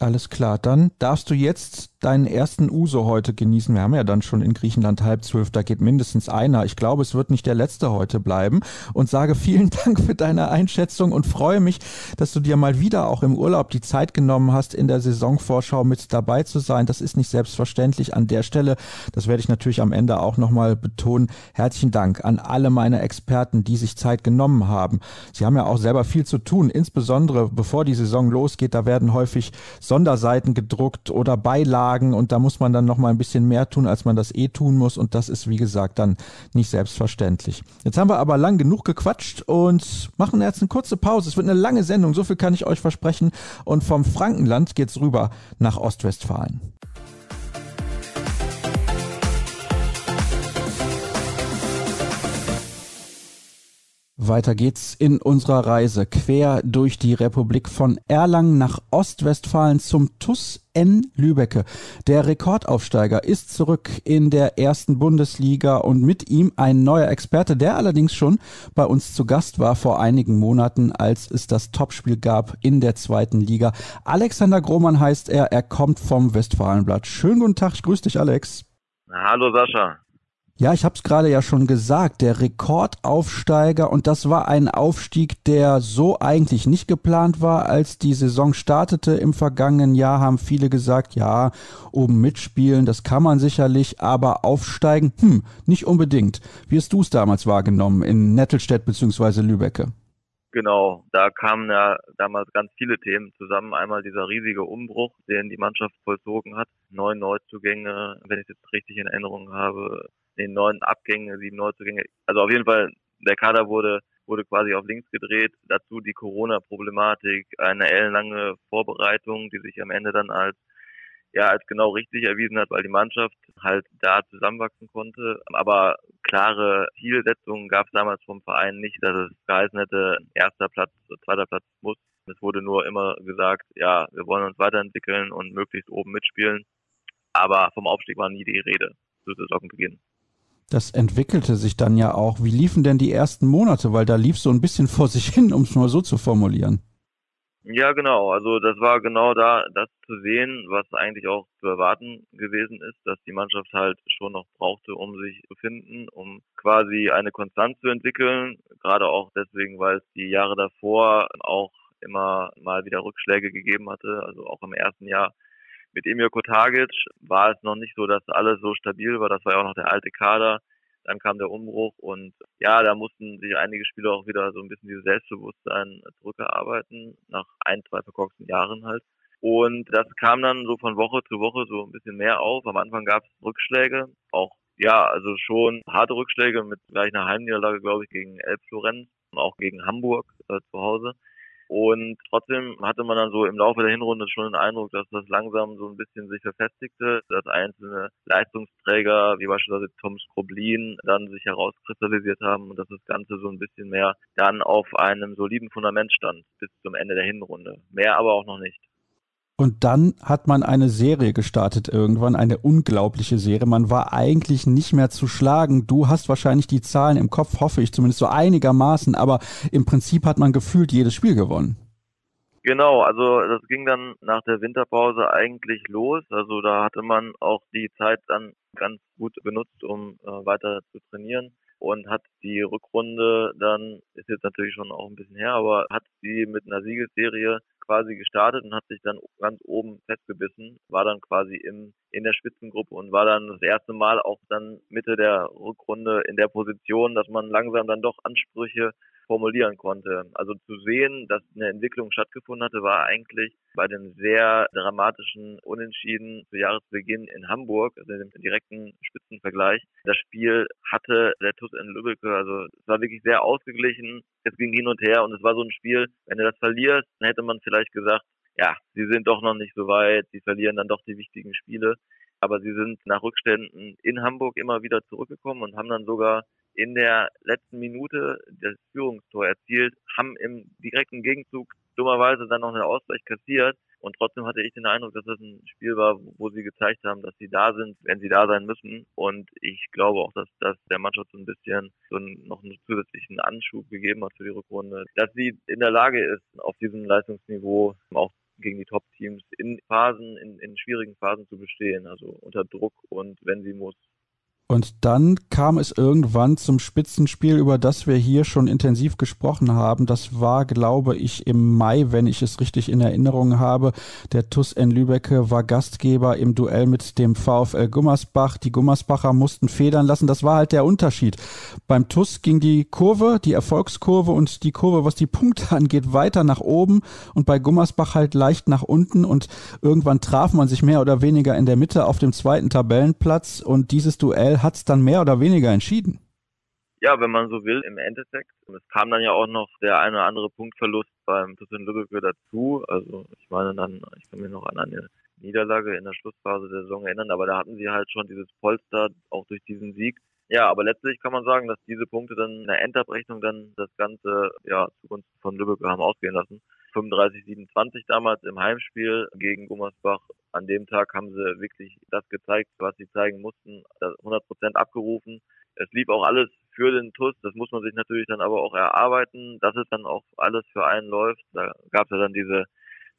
Alles klar, dann darfst du jetzt deinen ersten Uso heute genießen. Wir haben ja dann schon in Griechenland halb zwölf, da geht mindestens einer. Ich glaube, es wird nicht der letzte heute bleiben. Und sage vielen (laughs) Dank für deine Einschätzung und freue mich, dass du dir mal wieder auch im Urlaub die Zeit genommen hast, in der Saisonvorschau mit dabei zu sein. Das ist nicht selbstverständlich an der Stelle. Das werde ich natürlich am Ende auch nochmal betonen. Herzlichen Dank an alle meine Experten, die sich Zeit genommen haben. Sie haben ja auch selber viel zu tun, insbesondere bevor die Saison losgeht. Da werden häufig Sonderseiten gedruckt oder Beilagen und da muss man dann noch mal ein bisschen mehr tun, als man das eh tun muss und das ist wie gesagt dann nicht selbstverständlich. Jetzt haben wir aber lang genug gequatscht und machen jetzt eine kurze Pause. Es wird eine lange Sendung, so viel kann ich euch versprechen und vom Frankenland geht's rüber nach Ostwestfalen. Weiter geht's in unserer Reise quer durch die Republik von Erlangen nach Ostwestfalen zum TUS N Lübecke. Der Rekordaufsteiger ist zurück in der ersten Bundesliga und mit ihm ein neuer Experte, der allerdings schon bei uns zu Gast war vor einigen Monaten, als es das Topspiel gab in der zweiten Liga. Alexander Grohmann heißt er, er kommt vom Westfalenblatt. Schönen guten Tag, ich grüße dich Alex. Hallo Sascha. Ja, ich habe es gerade ja schon gesagt, der Rekordaufsteiger und das war ein Aufstieg, der so eigentlich nicht geplant war, als die Saison startete im vergangenen Jahr, haben viele gesagt, ja, oben mitspielen, das kann man sicherlich, aber aufsteigen, hm, nicht unbedingt. Wie hast du es damals wahrgenommen in Nettelstedt bzw. Lübecke? Genau, da kamen ja damals ganz viele Themen zusammen. Einmal dieser riesige Umbruch, den die Mannschaft vollzogen hat. Neun Neuzugänge, wenn ich jetzt richtig in Erinnerung habe, den neun Abgänge, sieben Neuzugänge. Also auf jeden Fall, der Kader wurde, wurde quasi auf links gedreht. Dazu die Corona-Problematik, eine ellenlange Vorbereitung, die sich am Ende dann als ja, als genau richtig erwiesen hat, weil die Mannschaft halt da zusammenwachsen konnte. Aber klare Zielsetzungen gab es damals vom Verein nicht, dass es geheißen hätte, erster Platz, zweiter Platz muss. Es wurde nur immer gesagt, ja, wir wollen uns weiterentwickeln und möglichst oben mitspielen. Aber vom Aufstieg war nie die Rede zu Saisonbeginn. Das entwickelte sich dann ja auch. Wie liefen denn die ersten Monate? Weil da lief so ein bisschen (laughs) vor sich hin, um es mal so zu formulieren. Ja, genau. Also das war genau da, das zu sehen, was eigentlich auch zu erwarten gewesen ist, dass die Mannschaft halt schon noch brauchte, um sich zu finden, um quasi eine Konstanz zu entwickeln. Gerade auch deswegen, weil es die Jahre davor auch immer mal wieder Rückschläge gegeben hatte. Also auch im ersten Jahr mit Emir Kotagic war es noch nicht so, dass alles so stabil war. Das war ja auch noch der alte Kader. Dann kam der Umbruch und ja, da mussten sich einige Spieler auch wieder so ein bisschen dieses Selbstbewusstsein zurückerarbeiten, nach ein, zwei verkorksten Jahren halt. Und das kam dann so von Woche zu Woche so ein bisschen mehr auf. Am Anfang gab es Rückschläge, auch ja, also schon harte Rückschläge mit gleich einer Heimniederlage, glaube ich, gegen Elb Florenz und auch gegen Hamburg äh, zu Hause. Und trotzdem hatte man dann so im Laufe der Hinrunde schon den Eindruck, dass das langsam so ein bisschen sich verfestigte, dass einzelne Leistungsträger, wie beispielsweise Tom Skroblin, dann sich herauskristallisiert haben und dass das Ganze so ein bisschen mehr dann auf einem soliden Fundament stand bis zum Ende der Hinrunde. Mehr aber auch noch nicht. Und dann hat man eine Serie gestartet irgendwann, eine unglaubliche Serie. Man war eigentlich nicht mehr zu schlagen. Du hast wahrscheinlich die Zahlen im Kopf, hoffe ich zumindest so einigermaßen, aber im Prinzip hat man gefühlt jedes Spiel gewonnen. Genau, also das ging dann nach der Winterpause eigentlich los. Also da hatte man auch die Zeit dann ganz gut benutzt, um äh, weiter zu trainieren und hat die Rückrunde dann, ist jetzt natürlich schon auch ein bisschen her, aber hat sie mit einer Siegesserie quasi gestartet und hat sich dann ganz oben festgebissen, war dann quasi im, in der Spitzengruppe und war dann das erste Mal auch dann Mitte der Rückrunde in der Position, dass man langsam dann doch Ansprüche formulieren konnte. Also zu sehen, dass eine Entwicklung stattgefunden hatte, war eigentlich bei dem sehr dramatischen Unentschieden zu Jahresbeginn in Hamburg, also dem direkten Spitzenvergleich. Das Spiel hatte der TuS in Lübeck, also es war wirklich sehr ausgeglichen. Es ging hin und her und es war so ein Spiel, wenn du das verlierst, dann hätte man vielleicht gesagt, ja, sie sind doch noch nicht so weit, sie verlieren dann doch die wichtigen Spiele. Aber sie sind nach Rückständen in Hamburg immer wieder zurückgekommen und haben dann sogar in der letzten Minute das Führungstor erzielt, haben im direkten Gegenzug dummerweise dann noch einen Ausgleich kassiert Und trotzdem hatte ich den Eindruck, dass das ein Spiel war, wo sie gezeigt haben, dass sie da sind, wenn sie da sein müssen. Und ich glaube auch, dass das der Mannschaft so ein bisschen so noch einen zusätzlichen Anschub gegeben hat für die Rückrunde, dass sie in der Lage ist, auf diesem Leistungsniveau auch gegen die Top-Teams in Phasen, in, in schwierigen Phasen zu bestehen, also unter Druck und wenn sie muss, und dann kam es irgendwann zum Spitzenspiel, über das wir hier schon intensiv gesprochen haben. Das war, glaube ich, im Mai, wenn ich es richtig in Erinnerung habe. Der TUS N Lübecke war Gastgeber im Duell mit dem VfL Gummersbach. Die Gummersbacher mussten federn lassen. Das war halt der Unterschied. Beim TUS ging die Kurve, die Erfolgskurve und die Kurve, was die Punkte (laughs) angeht, weiter nach oben und bei Gummersbach halt leicht nach unten. Und irgendwann traf man sich mehr oder weniger in der Mitte auf dem zweiten Tabellenplatz und dieses Duell hat es dann mehr oder weniger entschieden. Ja, wenn man so will, im Endeffekt. Es kam dann ja auch noch der eine oder andere Punktverlust beim Tussin Lübbecke dazu. Also ich meine dann, ich kann mich noch an eine Niederlage in der Schlussphase der Saison erinnern, aber da hatten sie halt schon dieses Polster auch durch diesen Sieg. Ja, aber letztlich kann man sagen, dass diese Punkte dann in der Endabrechnung dann das Ganze ja zugunsten von Lübeck haben ausgehen lassen. 35, 27 damals im Heimspiel gegen Gummersbach. An dem Tag haben sie wirklich das gezeigt, was sie zeigen mussten, 100 Prozent abgerufen. Es lief auch alles für den TUS. Das muss man sich natürlich dann aber auch erarbeiten, dass es dann auch alles für einen läuft. Da gab es ja dann diese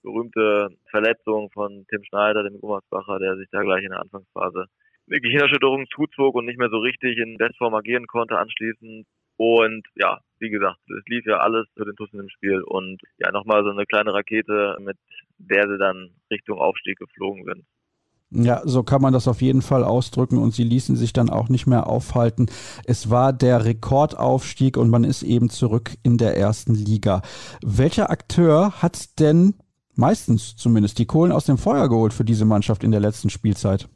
berühmte Verletzung von Tim Schneider, dem Gummersbacher, der sich da gleich in der Anfangsphase eine Gehirnerschütterung zuzog und nicht mehr so richtig in Bestform agieren konnte anschließend. Und ja, wie gesagt, es lief ja alles für den Tussen im Spiel und ja, nochmal so eine kleine Rakete, mit der sie dann Richtung Aufstieg geflogen sind. Ja, so kann man das auf jeden Fall ausdrücken und sie ließen sich dann auch nicht mehr aufhalten. Es war der Rekordaufstieg und man ist eben zurück in der ersten Liga. Welcher Akteur hat denn meistens zumindest die Kohlen aus dem Feuer geholt für diese Mannschaft in der letzten Spielzeit?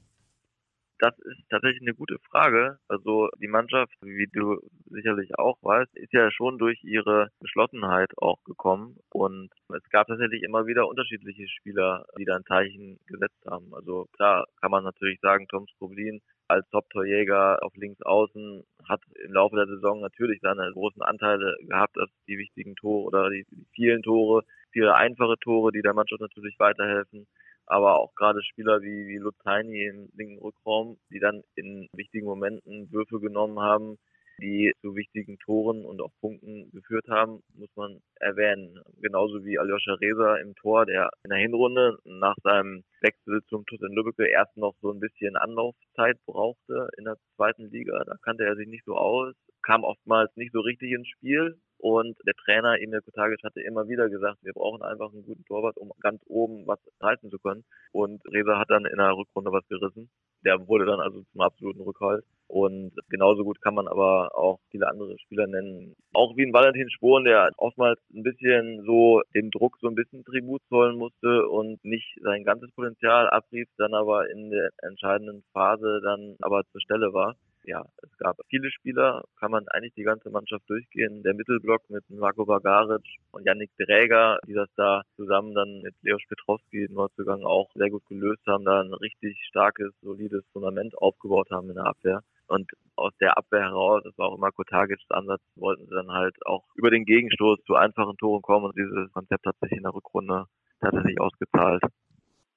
Das ist tatsächlich eine gute Frage. Also die Mannschaft, wie du sicherlich auch weißt, ist ja schon durch ihre Geschlossenheit auch gekommen und es gab tatsächlich immer wieder unterschiedliche Spieler, die da ein Zeichen gesetzt haben. Also klar kann man natürlich sagen, Tom Skroblin als Top-Torjäger auf links außen hat im Laufe der Saison natürlich seine großen Anteile gehabt, dass die wichtigen Tore oder die vielen Tore, viele einfache Tore, die der Mannschaft natürlich weiterhelfen aber auch gerade Spieler wie, wie Luzani im linken Rückraum, die dann in wichtigen Momenten Würfe genommen haben, die zu wichtigen Toren und auch Punkten geführt haben, muss man erwähnen. Genauso wie Aljoscha Reza im Tor, der in der Hinrunde nach seinem Wechsel zum TuS in Lübeck erst noch so ein bisschen Anlaufzeit brauchte in der zweiten Liga. Da kannte er sich nicht so aus, kam oftmals nicht so richtig ins Spiel, und der Trainer Emil Kotagic hatte immer wieder gesagt, wir brauchen einfach einen guten Torwart, um ganz oben was halten zu können. Und Reza hat dann in der Rückrunde was gerissen. Der wurde dann also zum absoluten Rückhalt. Und genauso gut kann man aber auch viele andere Spieler nennen. Auch wie ein Valentin Sporen, der oftmals ein bisschen so dem Druck so ein bisschen Tribut zollen musste und nicht sein ganzes Potenzial abrief, dann aber in der entscheidenden Phase dann aber zur Stelle war ja, es gab viele Spieler, kann man eigentlich die ganze Mannschaft durchgehen. Der Mittelblock mit Marco Bagaric und Yannick Dräger, die das da zusammen dann mit Leos Petrowski, Neuzugang, auch sehr gut gelöst haben, da ein richtig starkes, solides Fundament aufgebaut haben in der Abwehr. Und aus der Abwehr heraus, das war auch immer Kotagics Ansatz, wollten sie dann halt auch über den Gegenstoß zu einfachen Toren kommen und dieses Konzept hat sich in der Rückrunde tatsächlich ausgezahlt.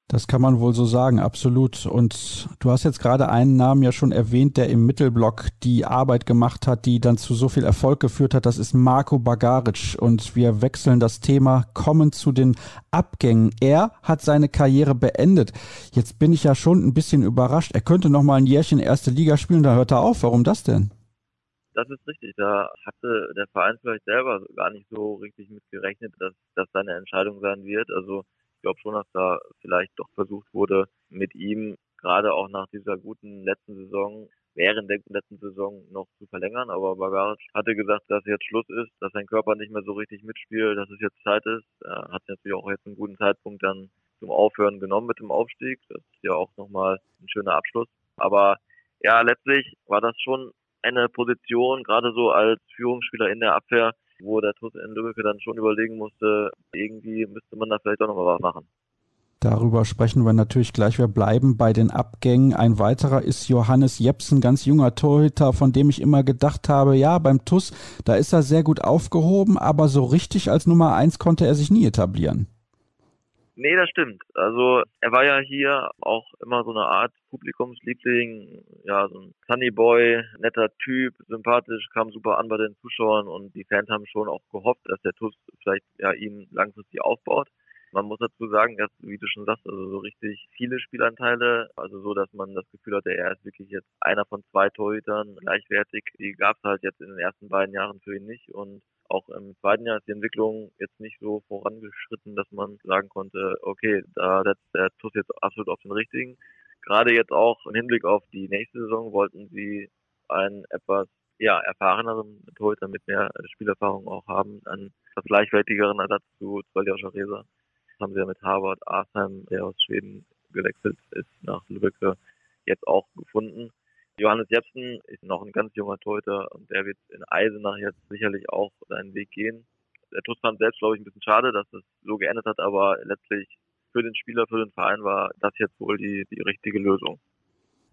Das kann man wohl so sagen, absolut. Und du hast jetzt gerade einen Namen ja schon erwähnt, der im Mittelblock die Arbeit gemacht hat, die dann zu so viel Erfolg geführt hat. Das ist Marco Bagaric. Und wir wechseln das Thema, kommen zu den Abgängen. Er hat seine Karriere beendet. Jetzt bin ich ja schon ein bisschen überrascht. Er könnte noch mal ein Jährchen erste Liga spielen, da hört er auf. Warum das denn? Das ist richtig. Da hatte der Verein vielleicht selber gar nicht so richtig mit gerechnet, dass das seine Entscheidung sein wird. Also glaube schon, dass da vielleicht doch versucht wurde, mit ihm gerade auch nach dieser guten letzten Saison während der letzten Saison noch zu verlängern, aber Bagaric hatte gesagt, dass jetzt Schluss ist, dass sein Körper nicht mehr so richtig mitspielt, dass es jetzt Zeit ist. Er hat natürlich auch jetzt einen guten Zeitpunkt dann zum Aufhören genommen mit dem Aufstieg. Das ist ja auch nochmal ein schöner Abschluss. Aber ja, letztlich war das schon eine Position, gerade so als Führungsspieler in der Abwehr, wo der TuS in Lübeck dann schon überlegen musste, irgendwie müsste man da vielleicht auch nochmal was machen. Darüber sprechen wir natürlich gleich. Wir bleiben bei den Abgängen. Ein weiterer ist Johannes Jepsen, ganz junger Torhüter, von dem ich immer gedacht habe, ja, beim TUS, da ist er sehr gut aufgehoben, aber so richtig als Nummer eins konnte er sich nie etablieren. Nee, das stimmt. Also er war ja hier auch immer so eine Art Publikumsliebling, ja, so ein Sunny Boy, netter Typ, sympathisch, kam super an bei den Zuschauern und die Fans haben schon auch gehofft, dass der TUS vielleicht ja ihn langfristig aufbaut. Man muss dazu sagen, dass, wie du schon sagst, also so richtig viele Spielanteile, also so, dass man das Gefühl hatte, er ist wirklich jetzt einer von zwei Torhütern gleichwertig. Die gab es halt jetzt in den ersten beiden Jahren für ihn nicht und auch im zweiten Jahr ist die Entwicklung jetzt nicht so vorangeschritten, dass man sagen konnte, okay, da setzt der TUS jetzt absolut auf den richtigen. Gerade jetzt auch im Hinblick auf die nächste Saison wollten sie einen etwas ja, erfahreneren Torhüter mit mehr Spielerfahrung auch haben, einen gleichwertigeren Ersatz zu Svaljoscha Reza. Das haben sie ja mit Harvard Arsheim, der aus Schweden gewechselt ist, nach Lübeck jetzt auch gefunden. Johannes Jepsen ist noch ein ganz junger Torhüter und der wird in Eisenach jetzt sicherlich auch seinen Weg gehen. Der TuS fand selbst, glaube ich, ein bisschen schade, dass es so geendet hat, aber letztlich für den Spieler, für den Verein war das jetzt wohl die, die richtige Lösung.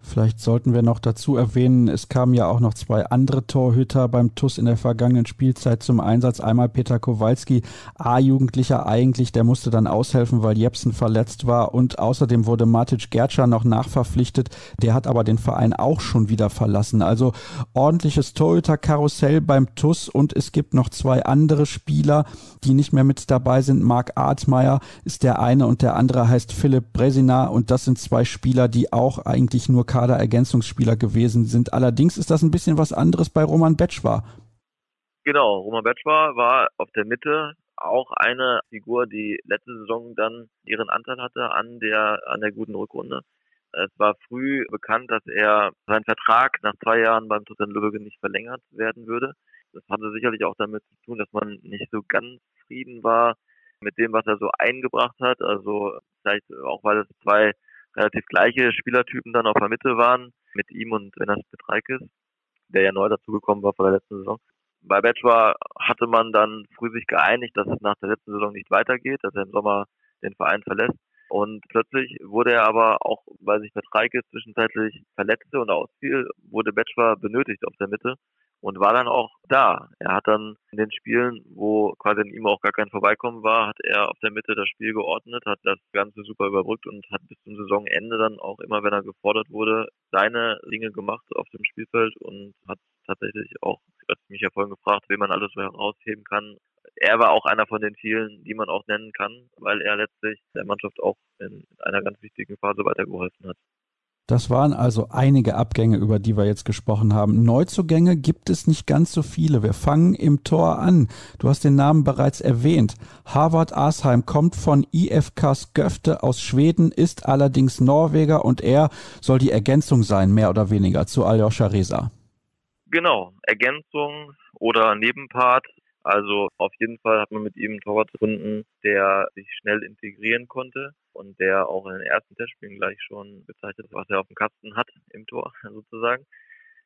Vielleicht sollten wir noch dazu erwähnen, es kamen ja auch noch zwei andere Torhüter beim TUS in der vergangenen Spielzeit zum Einsatz. Einmal Peter Kowalski, A-Jugendlicher eigentlich, der musste dann aushelfen, weil Jepsen verletzt war. Und außerdem wurde Matic Gertscher noch nachverpflichtet. Der hat aber den Verein auch schon wieder verlassen. Also ordentliches Torhüter-Karussell beim TUS. Und es gibt noch zwei andere Spieler, die nicht mehr mit dabei sind. Marc Artmeier ist der eine und der andere heißt Philipp Bresina. Und das sind zwei Spieler, die auch eigentlich nur Kaderergänzungsspieler gewesen sind. Allerdings ist das ein bisschen was anderes bei Roman Betschwar. Genau, Roman Betschwar war auf der Mitte auch eine Figur, die letzte Saison dann ihren Anteil hatte an der, an der guten Rückrunde. Es war früh bekannt, dass er seinen Vertrag nach zwei Jahren beim Toten Lübeck nicht verlängert werden würde. Das hatte sicherlich auch damit zu tun, dass man nicht so ganz zufrieden war mit dem, was er so eingebracht hat. Also vielleicht auch, weil es zwei relativ gleiche Spielertypen dann auf der Mitte waren, mit ihm und Renas Petreikis, der ja neu dazugekommen war vor der letzten Saison. Bei Betschwa hatte man dann früh sich geeinigt, dass es nach der letzten Saison nicht weitergeht, dass er im Sommer den Verein verlässt. Und plötzlich wurde er aber auch, weil sich Petreikis zwischenzeitlich verletzte und ausfiel, wurde Betschwa benötigt auf der Mitte und war dann auch da. Er hat dann in den Spielen, wo quasi in ihm auch gar kein Vorbeikommen war, hat er auf der Mitte das Spiel geordnet, hat das Ganze super überbrückt und hat bis zum Saisonende dann auch immer, wenn er gefordert wurde, seine Dinge gemacht auf dem Spielfeld und hat tatsächlich auch, hat mich ja vorhin gefragt, wen man alles so herausheben kann. Er war auch einer von den vielen, die man auch nennen kann, weil er letztlich der Mannschaft auch in einer ganz wichtigen Phase weitergeholfen hat. Das waren also einige Abgänge, über die wir jetzt gesprochen haben. Neuzugänge gibt es nicht ganz so viele. Wir fangen im Tor an. Du hast den Namen bereits erwähnt. Harvard Asheim kommt von IFK Sköfte aus Schweden, ist allerdings Norweger und er soll die Ergänzung sein, mehr oder weniger, zu Aljoscha Reza. Genau, Ergänzung oder Nebenpart. Also auf jeden Fall hat man mit ihm einen Torwart gefunden, der sich schnell integrieren konnte und der auch in den ersten Testspielen gleich schon bezeichnet, was er auf dem Kasten hat im Tor (laughs) sozusagen.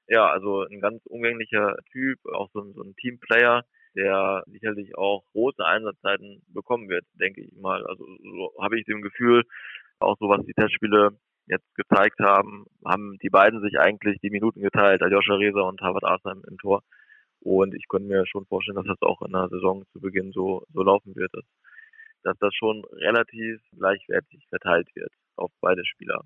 Ja, also ein ganz umgänglicher Typ, auch so ein, so ein Teamplayer, der sicherlich auch große Einsatzzeiten bekommen wird, denke ich mal. Also so habe ich dem Gefühl, auch so was die Testspiele jetzt gezeigt haben, haben die beiden sich eigentlich die Minuten geteilt, Aljoscha Reza und Harvard Arsheim im Tor. Und ich könnte mir schon vorstellen, dass das auch in der Saison zu Beginn so, so laufen wird, dass, dass das schon relativ gleichwertig verteilt wird auf beide Spieler.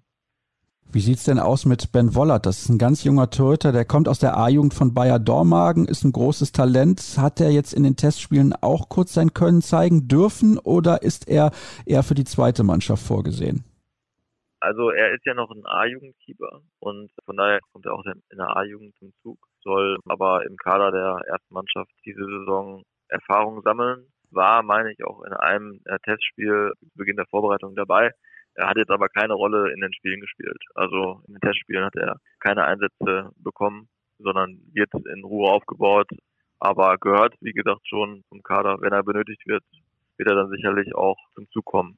Wie sieht's denn aus mit Ben Wollert? Das ist ein ganz junger Torhüter, der kommt aus der A-Jugend von Bayer Dormagen, ist ein großes Talent. Hat er jetzt in den Testspielen auch kurz sein Können zeigen dürfen oder ist er eher für die zweite Mannschaft vorgesehen? Also er ist ja noch ein A-Jugendkeeper und von daher kommt er auch in der A-Jugend zum Zug soll aber im Kader der ersten Mannschaft diese Saison Erfahrung sammeln. War, meine ich, auch in einem äh, Testspiel zu Beginn der Vorbereitung dabei. Er hat jetzt aber keine Rolle in den Spielen gespielt. Also in den Testspielen hat er keine Einsätze bekommen, sondern wird in Ruhe aufgebaut, aber gehört, wie gesagt, schon zum Kader. Wenn er benötigt wird, wird er dann sicherlich auch zum Zug kommen.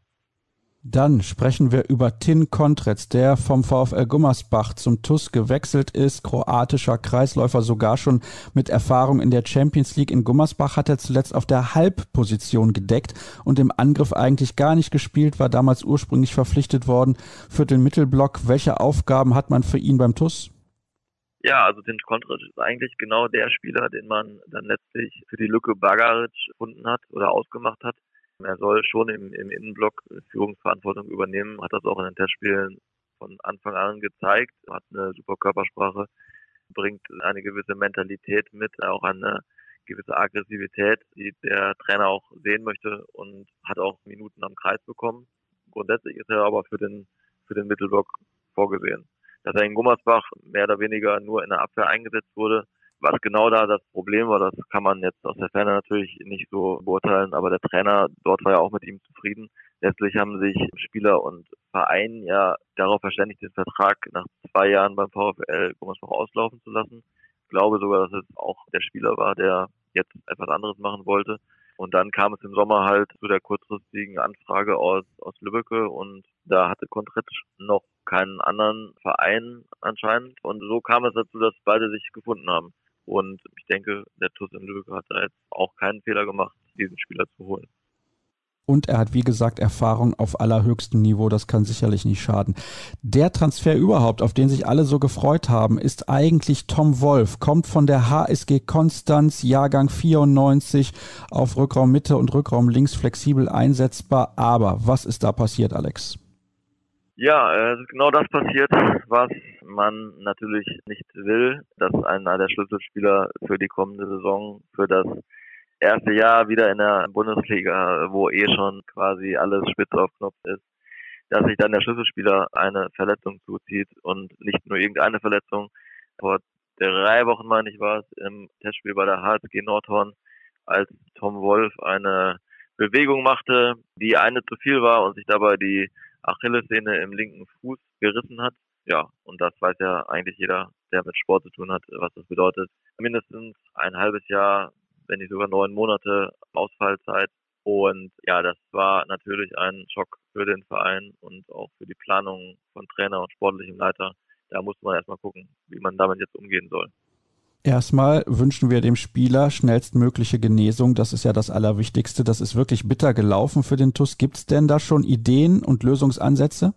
Dann sprechen wir über Tin Kontretz, der vom VfL Gummersbach zum TUS gewechselt ist, kroatischer Kreisläufer, sogar schon mit Erfahrung in der Champions League. In Gummersbach hat er zuletzt auf der Halbposition gedeckt und im Angriff eigentlich gar nicht gespielt, war damals ursprünglich verpflichtet worden für den Mittelblock. Welche Aufgaben hat man für ihn beim TUS? Ja, also Tin Kontretz ist eigentlich genau der Spieler, den man dann letztlich für die Lücke Bagaric gefunden hat oder ausgemacht hat Er soll schon im, im Innenblock Führungsverantwortung übernehmen, hat das auch in den Testspielen von Anfang an gezeigt, hat eine super Körpersprache, bringt eine gewisse Mentalität mit, auch eine gewisse Aggressivität, die der Trainer auch sehen möchte und hat auch Minuten am Kreis bekommen. Grundsätzlich ist er aber für den, für den Mittelblock vorgesehen. Dass er in Gummersbach mehr oder weniger nur in der Abwehr eingesetzt wurde, was genau da das Problem war, das kann man jetzt aus der Ferne natürlich nicht so beurteilen, aber der Trainer dort war ja auch mit ihm zufrieden. Letztlich haben sich Spieler und Verein ja darauf verständigt, den Vertrag nach zwei Jahren beim VfL Gummersbach auslaufen zu lassen. Ich glaube sogar, dass es auch der Spieler war, der jetzt etwas anderes machen wollte. Und dann kam es im Sommer halt zu der kurzfristigen Anfrage aus, aus Lübbecke und da hatte Kontritsch noch keinen anderen Verein anscheinend. Und so kam es dazu, dass beide sich gefunden haben. Und ich denke, der TuS in Lübeck hat da jetzt auch keinen Fehler gemacht, diesen Spieler zu holen. Und er hat, wie gesagt, Erfahrung auf allerhöchstem Niveau. Das kann sicherlich nicht schaden. Der Transfer überhaupt, auf den sich alle so gefreut haben, ist eigentlich Tom Wolf. Kommt von der HSG Konstanz, Jahrgang 94, auf Rückraum Mitte und Rückraum links flexibel einsetzbar. Aber was ist da passiert, Alex? Ja, äh, genau das passiert, was man natürlich nicht will, dass einer der Schlüsselspieler für die kommende Saison, für das erste Jahr wieder in der Bundesliga, wo eh schon quasi alles spitz auf Knopf ist, dass sich dann der Schlüsselspieler eine Verletzung zuzieht und nicht nur irgendeine Verletzung. Vor drei Wochen, meine ich, war es im Testspiel bei der HSG Nordhorn, als Tom Wolf eine Bewegung machte, die eine zu viel war und sich dabei die Achillessehne im linken Fuß gerissen hat. Ja, und das weiß ja eigentlich jeder, der mit Sport zu tun hat, was das bedeutet. Mindestens ein halbes Jahr, wenn nicht sogar neun Monate Ausfallzeit. Und ja, das war natürlich ein Schock für den Verein und auch für die Planung von Trainer und sportlichem Leiter. Da muss man erstmal gucken, wie man damit jetzt umgehen soll. Erstmal wünschen wir dem Spieler schnellstmögliche Genesung. Das ist ja das Allerwichtigste. Das ist wirklich bitter gelaufen für den TUS. Gibt es denn da schon Ideen und Lösungsansätze?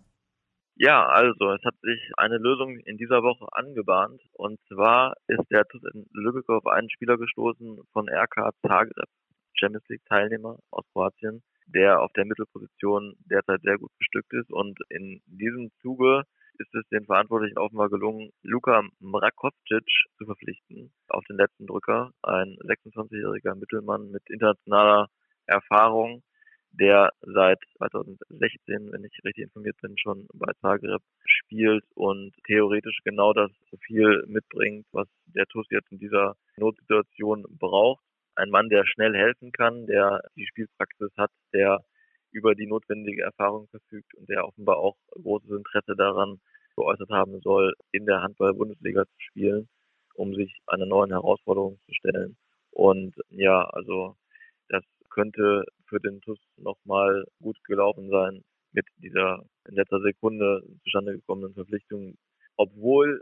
Ja, also es hat sich eine Lösung in dieser Woche angebahnt. Und zwar ist der TUS in Lübeck auf einen Spieler gestoßen von RK Zagreb, Champions League Teilnehmer aus Kroatien, der auf der Mittelposition derzeit sehr gut bestückt ist. Und in diesem Zuge ist es den Verantwortlichen offenbar gelungen, Luka Mrakovcic zu verpflichten auf den letzten Drücker. Ein 26-jähriger Mittelmann mit internationaler Erfahrung, der seit 2016, wenn ich richtig informiert bin, schon bei Zagreb spielt und theoretisch genau das Profil mitbringt, was der TUS jetzt in dieser Notsituation braucht. Ein Mann, der schnell helfen kann, der die Spielpraxis hat, der über die notwendige Erfahrung verfügt und der offenbar auch großes Interesse daran geäußert haben soll, in der Handball-Bundesliga zu spielen, um sich einer neuen Herausforderung zu stellen. Und ja, also das könnte für den TUS nochmal gut gelaufen sein mit dieser in letzter Sekunde zustande gekommenen Verpflichtung, obwohl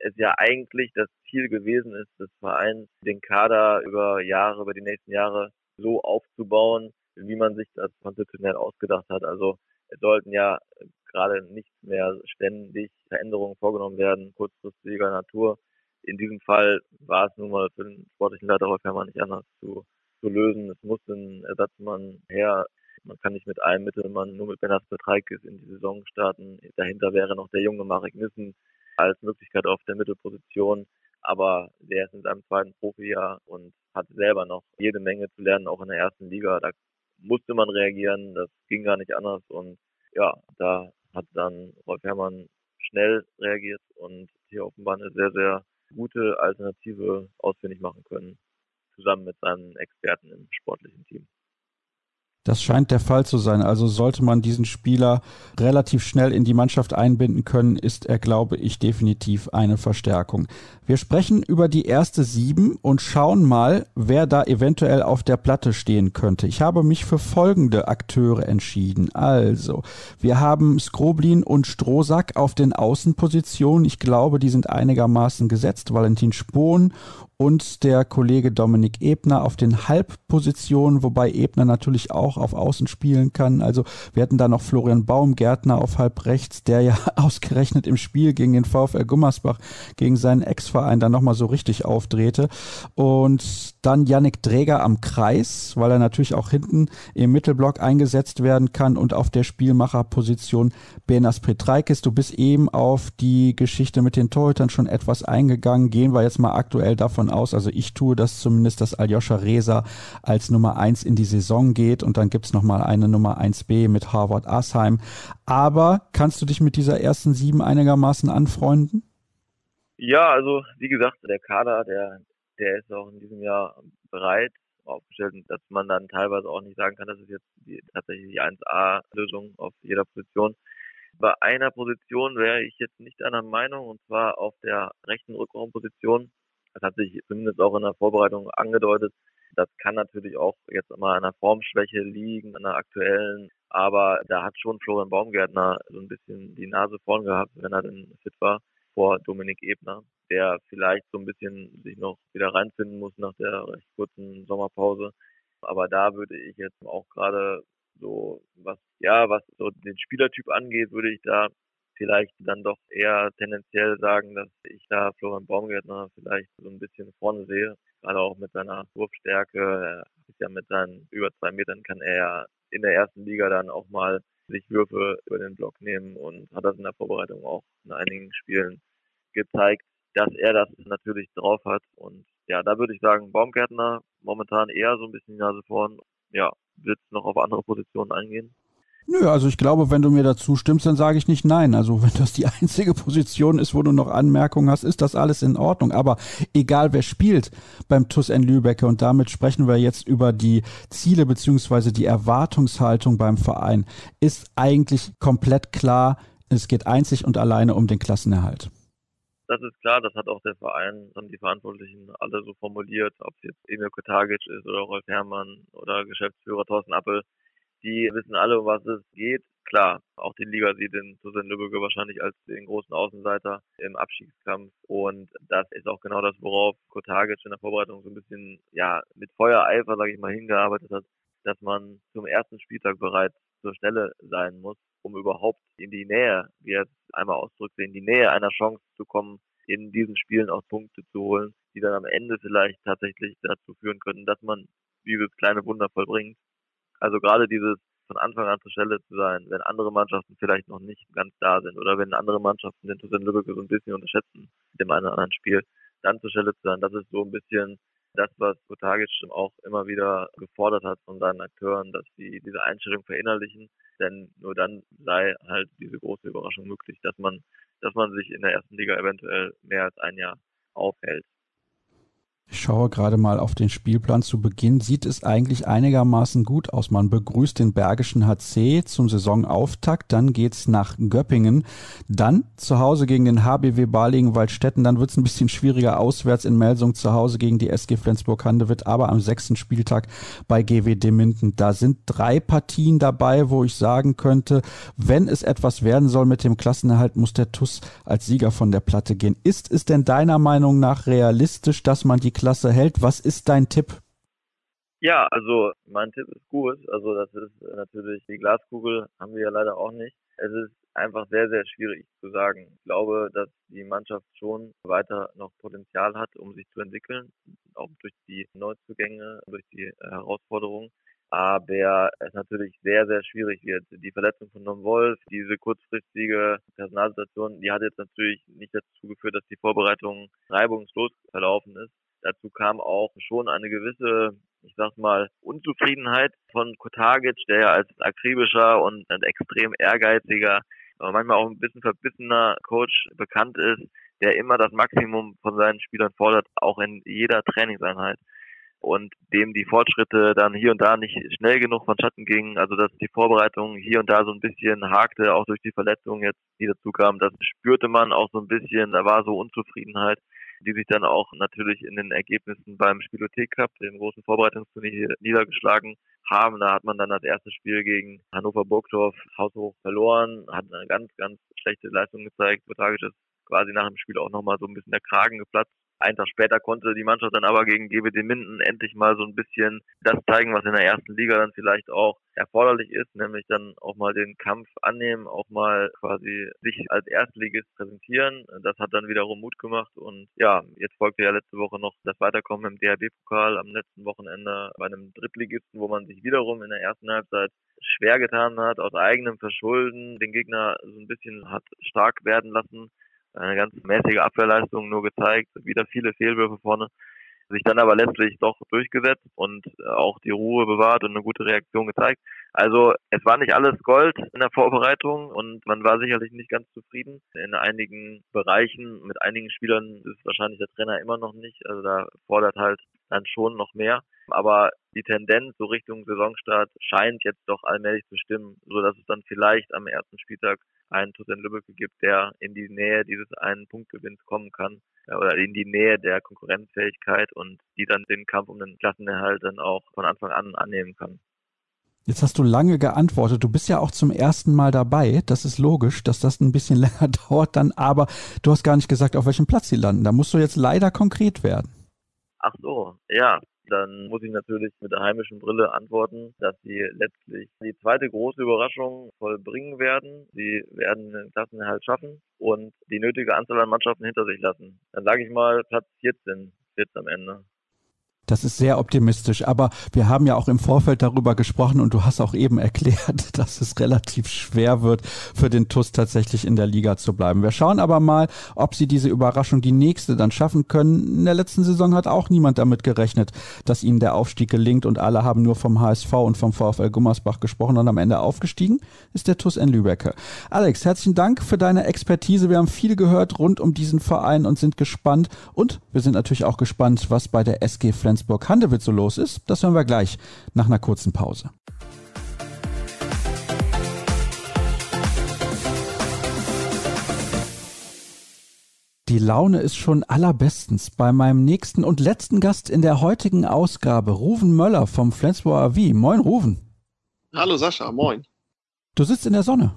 es ja eigentlich das Ziel gewesen ist, des Vereins den Kader über Jahre, über die nächsten Jahre so aufzubauen, wie man sich das konzeptionell ausgedacht hat. Also es sollten ja gerade nicht mehr ständig Veränderungen vorgenommen werden, kurzfristiger Natur. In diesem Fall war es nun mal für den sportlichen Leiter Rolf Herrmann nicht anders zu, zu lösen. Es muss ein Ersatzmann her. Man kann nicht mit einem Mittelmann, nur mit Benas Petreikis in die Saison starten. Dahinter wäre noch der junge Marek Nissen als Möglichkeit auf der Mittelposition. Aber der ist in seinem zweiten Profijahr und hat selber noch jede Menge zu lernen, auch in der ersten Liga. Da musste man reagieren, das ging gar nicht anders und ja, da hat dann Rolf Herrmann schnell reagiert und hier offenbar eine sehr, sehr gute Alternative ausfindig machen können, zusammen mit seinen Experten im sportlichen Team. Das scheint der Fall zu sein. Also sollte man diesen Spieler relativ schnell in die Mannschaft einbinden können, ist er, glaube ich, definitiv eine Verstärkung. Wir sprechen über die erste sieben und schauen mal, wer da eventuell auf der Platte stehen könnte. Ich habe mich für folgende Akteure entschieden. Also, wir haben Skroblin und Strohsack auf den Außenpositionen. Ich glaube, die sind einigermaßen gesetzt. Valentin Spohn und der Kollege Dominik Ebner auf den Halbpositionen, wobei Ebner natürlich auch auf Außen spielen kann. Also wir hatten da noch Florian Baumgärtner auf halb rechts, der ja (laughs) ausgerechnet im Spiel gegen den VfL Gummersbach, gegen seinen Ex-Verein dann nochmal so richtig aufdrehte. Und dann Yannick Dräger am Kreis, weil er natürlich auch hinten im Mittelblock eingesetzt werden kann und auf der Spielmacherposition Benas Petreikis. Du bist eben auf die Geschichte mit den Torhütern schon etwas eingegangen. Gehen wir jetzt mal aktuell davon aus, also ich tue das zumindest, dass Aljoscha Reza als Nummer eins in die Saison geht und dann gibt's noch mal eine Nummer 1b mit Harvard Asheim. Aber kannst du dich mit dieser ersten sieben einigermaßen anfreunden? Ja, also wie gesagt, der Kader, der der ist auch in diesem Jahr bereit aufgestellt, dass man dann teilweise auch nicht sagen kann, das ist jetzt die, tatsächlich die 1A-Lösung auf jeder Position. Bei einer Position wäre ich jetzt nicht einer Meinung, und zwar auf der rechten Rückraumposition. Das hat sich zumindest auch in der Vorbereitung angedeutet. Das kann natürlich auch jetzt mal an einer Formschwäche liegen, an einer aktuellen. Aber da hat schon Florian Baumgärtner so ein bisschen die Nase vorn gehabt, wenn er denn fit war, vor Dominik Ebner der vielleicht so ein bisschen sich noch wieder reinfinden muss nach der recht kurzen Sommerpause. Aber da würde ich jetzt auch gerade so, was, ja, was so den Spielertyp angeht, würde ich da vielleicht dann doch eher tendenziell sagen, dass ich da Florian Baumgärtner vielleicht so ein bisschen vorne sehe. Gerade auch mit seiner Wurfstärke. Er ist ja mit seinen über zwei Metern kann er ja in der ersten Liga dann auch mal sich Würfe über den Block nehmen und hat das in der Vorbereitung auch in einigen Spielen gezeigt dass er das natürlich drauf hat. Und ja, da würde ich sagen, Baumgärtner momentan eher so ein bisschen die Nase vorn. Ja, wird noch auf andere Positionen eingehen? Nö, also ich glaube, wenn du mir dazu stimmst, dann sage ich nicht nein. Also (laughs) wenn das die einzige Position ist, wo du noch Anmerkungen hast, ist das alles in Ordnung. Aber egal wer spielt beim TUS N Lübecke und damit sprechen wir jetzt über die Ziele beziehungsweise die Erwartungshaltung beim Verein, ist eigentlich komplett klar, es geht einzig und alleine um den Klassenerhalt. Das ist klar, das hat auch der Verein und die Verantwortlichen alle so formuliert, ob es jetzt Emil Kotagic ist oder Rolf Herrmann oder Geschäftsführer Thorsten Appel. Die wissen alle, um was es geht. Klar, auch die Liga sieht den Susan Lübbecke wahrscheinlich als den großen Außenseiter im Abstiegskampf. Und das ist auch genau das, worauf Kotagic in der Vorbereitung so ein bisschen, ja, mit Feuereifer, sage ich mal, hingearbeitet hat, dass man zum ersten Spieltag bereits zur Stelle sein muss, um überhaupt in die Nähe, wie es einmal ausdrückt, in die Nähe einer Chance zu kommen, in diesen Spielen auch Punkte zu holen, die dann am Ende vielleicht tatsächlich dazu führen könnten, dass man dieses kleine Wunder vollbringt. Also gerade dieses von Anfang an zur Stelle zu sein, wenn andere Mannschaften vielleicht noch nicht ganz da sind oder wenn andere Mannschaften den Tussen Lübeck so ein bisschen unterschätzen mit dem einen oder anderen Spiel, dann zur Stelle zu sein, das ist so ein bisschen das, was Kotagic auch immer wieder gefordert hat von seinen Akteuren, dass sie diese Einstellung verinnerlichen, denn nur dann sei halt diese große Überraschung möglich, dass man, dass man sich in der ersten Liga eventuell mehr als ein Jahr aufhält. Ich schaue gerade mal auf den Spielplan. Zu Beginn sieht es eigentlich einigermaßen gut aus. Man begrüßt den Bergischen HC zum Saisonauftakt, dann geht's nach Göppingen, dann zu Hause gegen den HBW Balingen-Waldstätten, dann wird's ein bisschen schwieriger auswärts in Melsung zu Hause gegen die SG Flensburg-Handewitt, aber am sechsten Spieltag bei GWD Minden. Da sind drei Partien dabei, wo ich sagen könnte, wenn es etwas werden soll mit dem Klassenerhalt, muss der TUS als Sieger von der Platte gehen. Ist es denn deiner Meinung nach realistisch, dass man die Klasse hält. Was ist dein Tipp? Ja, also mein Tipp ist gut. Also das ist natürlich die Glaskugel haben wir ja leider auch nicht. Es ist einfach sehr, sehr schwierig zu sagen. Ich glaube, dass die Mannschaft schon weiter noch Potenzial hat, um sich zu entwickeln, auch durch die Neuzugänge, durch die Herausforderungen. Aber es natürlich sehr, sehr schwierig wird. Die Verletzung von Don Wolf, diese kurzfristige Personalsituation, die hat jetzt natürlich nicht dazu geführt, dass die Vorbereitung reibungslos verlaufen ist. Dazu kam auch schon eine gewisse, ich sag mal, Unzufriedenheit von Kotagic, der ja als akribischer und ein extrem ehrgeiziger, aber manchmal auch ein bisschen verbissener Coach bekannt ist, der immer das Maximum von seinen Spielern fordert, auch in jeder Trainingseinheit. Und dem die Fortschritte dann hier und da nicht schnell genug von Schatten gingen, also dass die Vorbereitung hier und da so ein bisschen hakte, auch durch die Verletzungen jetzt, die dazu kamen, das spürte man auch so ein bisschen, da war so Unzufriedenheit die sich dann auch natürlich in den Ergebnissen beim Spielothek Cup, dem großen Vorbereitungsturnier, niedergeschlagen haben. Da hat man dann das erste Spiel gegen Hannover Burgdorf haushoch verloren, hat eine ganz, ganz schlechte Leistung gezeigt. Botagic ist quasi nach dem Spiel auch nochmal so ein bisschen der Kragen geplatzt. Einen Tag später konnte die Mannschaft dann aber gegen GWD Minden endlich mal so ein bisschen das zeigen, was in der ersten Liga dann vielleicht auch erforderlich ist, nämlich dann auch mal den Kampf annehmen, auch mal quasi sich als Erstligist präsentieren. Das hat dann wiederum Mut gemacht und ja, jetzt folgte ja letzte Woche noch das Weiterkommen im DRB-Pokal am letzten Wochenende bei einem Drittligisten, wo man sich wiederum in der ersten Halbzeit schwer getan hat, aus eigenem Verschulden den Gegner so ein bisschen hat stark werden lassen eine ganz mäßige Abwehrleistung nur gezeigt, wieder viele Fehlwürfe vorne, sich dann aber letztlich doch durchgesetzt und auch die Ruhe bewahrt und eine gute Reaktion gezeigt. Also es war nicht alles Gold in der Vorbereitung und man war sicherlich nicht ganz zufrieden. In einigen Bereichen mit einigen Spielern ist wahrscheinlich der Trainer immer noch nicht. Also da fordert halt dann schon noch mehr. Aber die Tendenz so Richtung Saisonstart scheint jetzt doch allmählich zu stimmen, so dass es dann vielleicht am ersten Spieltag einen Toten Lübbecke gibt, der in die Nähe dieses einen Punktgewinns kommen kann oder in die Nähe der Konkurrenzfähigkeit und die dann den Kampf um den Klassenerhalt dann auch von Anfang an annehmen kann. Jetzt hast du lange geantwortet. Du bist ja auch zum ersten Mal dabei. Das ist logisch, dass das ein bisschen (laughs) länger dauert dann, aber du hast gar nicht gesagt, auf welchem Platz sie landen. Da musst du jetzt leider konkret werden. Ach so, ja dann muss ich natürlich mit der heimischen Brille antworten, dass sie letztlich die zweite große Überraschung vollbringen werden. Sie werden den Klassenerhalt schaffen und die nötige Anzahl an Mannschaften hinter sich lassen. Dann sage ich mal Platz 14 wird am Ende. Das ist sehr optimistisch, aber wir haben ja auch im Vorfeld darüber gesprochen und du hast auch eben erklärt, (laughs) dass es relativ schwer wird, für den TUS tatsächlich in der Liga zu bleiben. Wir schauen aber mal, ob sie diese Überraschung, die nächste, dann schaffen können. In der letzten Saison hat auch niemand damit gerechnet, dass ihnen der Aufstieg gelingt und alle haben nur vom HSV und vom VfL Gummersbach gesprochen und am Ende aufgestiegen ist der TUS in Lübecke. Alex, herzlichen Dank für deine Expertise. Wir haben viel gehört rund um diesen Verein und sind gespannt und wir sind natürlich auch gespannt, was bei der SG Flensburg Flensburg-Handewitt so los ist, das hören wir gleich nach einer kurzen Pause. Die Laune ist schon allerbestens bei meinem nächsten und letzten Gast in der heutigen Ausgabe, Ruven Möller vom Flensburger AV. Moin, Ruven. Hallo Sascha, moin. Du sitzt in der Sonne.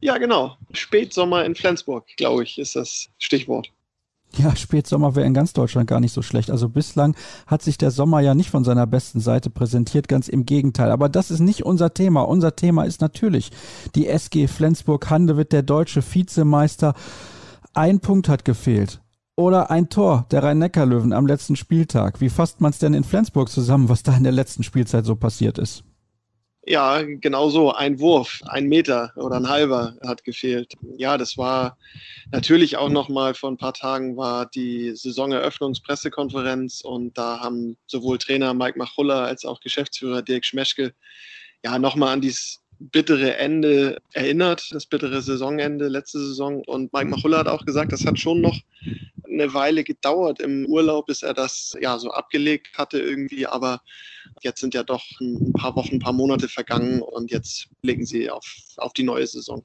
Ja, genau. Spätsommer in Flensburg, glaube ich, ist das Stichwort. Ja, Spätsommer wäre in ganz Deutschland gar nicht so schlecht. Also bislang hat sich der Sommer ja nicht von seiner besten Seite präsentiert, ganz im Gegenteil. Aber das ist nicht unser Thema. Unser Thema ist natürlich die SG Flensburg-Handewitt, der deutsche Vizemeister. Ein Punkt hat gefehlt. Oder ein Tor der Rhein-Neckar-Löwen am letzten Spieltag. Wie fasst man es denn in Flensburg zusammen, was da in der letzten Spielzeit so passiert ist? Ja, genau so. Ein Wurf, ein Meter oder ein halber hat gefehlt. Ja, das war natürlich auch nochmal vor ein paar Tagen war die Saisoneröffnungspressekonferenz und da haben sowohl Trainer Mike Machulla als auch Geschäftsführer Dirk Schmeschke ja nochmal an dieses bittere Ende erinnert, das bittere Saisonende letzte Saison. Und Mike Machulla hat auch gesagt, das hat schon noch eine Weile gedauert im Urlaub, bis er das ja so abgelegt hatte irgendwie. Aber jetzt sind ja doch ein paar Wochen, ein paar Monate vergangen und jetzt blicken sie auf, auf die neue Saison.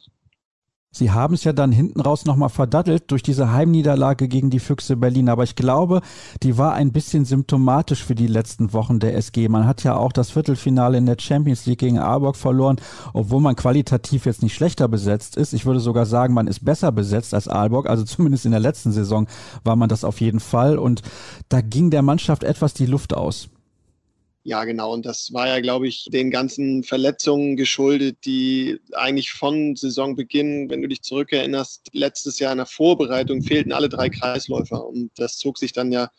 Sie haben es ja dann hinten raus nochmal verdattelt durch diese Heimniederlage gegen die Füchse Berlin. Aber ich glaube, die war ein bisschen symptomatisch für die letzten Wochen der SG. Man hat ja auch das Viertelfinale in der Champions League gegen Aalborg verloren, obwohl man qualitativ jetzt nicht schlechter besetzt ist. Ich würde sogar sagen, man ist besser besetzt als Aalborg. Also (laughs) zumindest in der letzten Saison war man das auf jeden Fall. Und da ging der Mannschaft etwas die Luft aus. Ja, genau. Und das war ja, glaube ich, den ganzen Verletzungen geschuldet, die eigentlich von Saisonbeginn, wenn du dich zurückerinnerst, letztes Jahr in der Vorbereitung fehlten alle drei Kreisläufer. Und das zog sich dann ja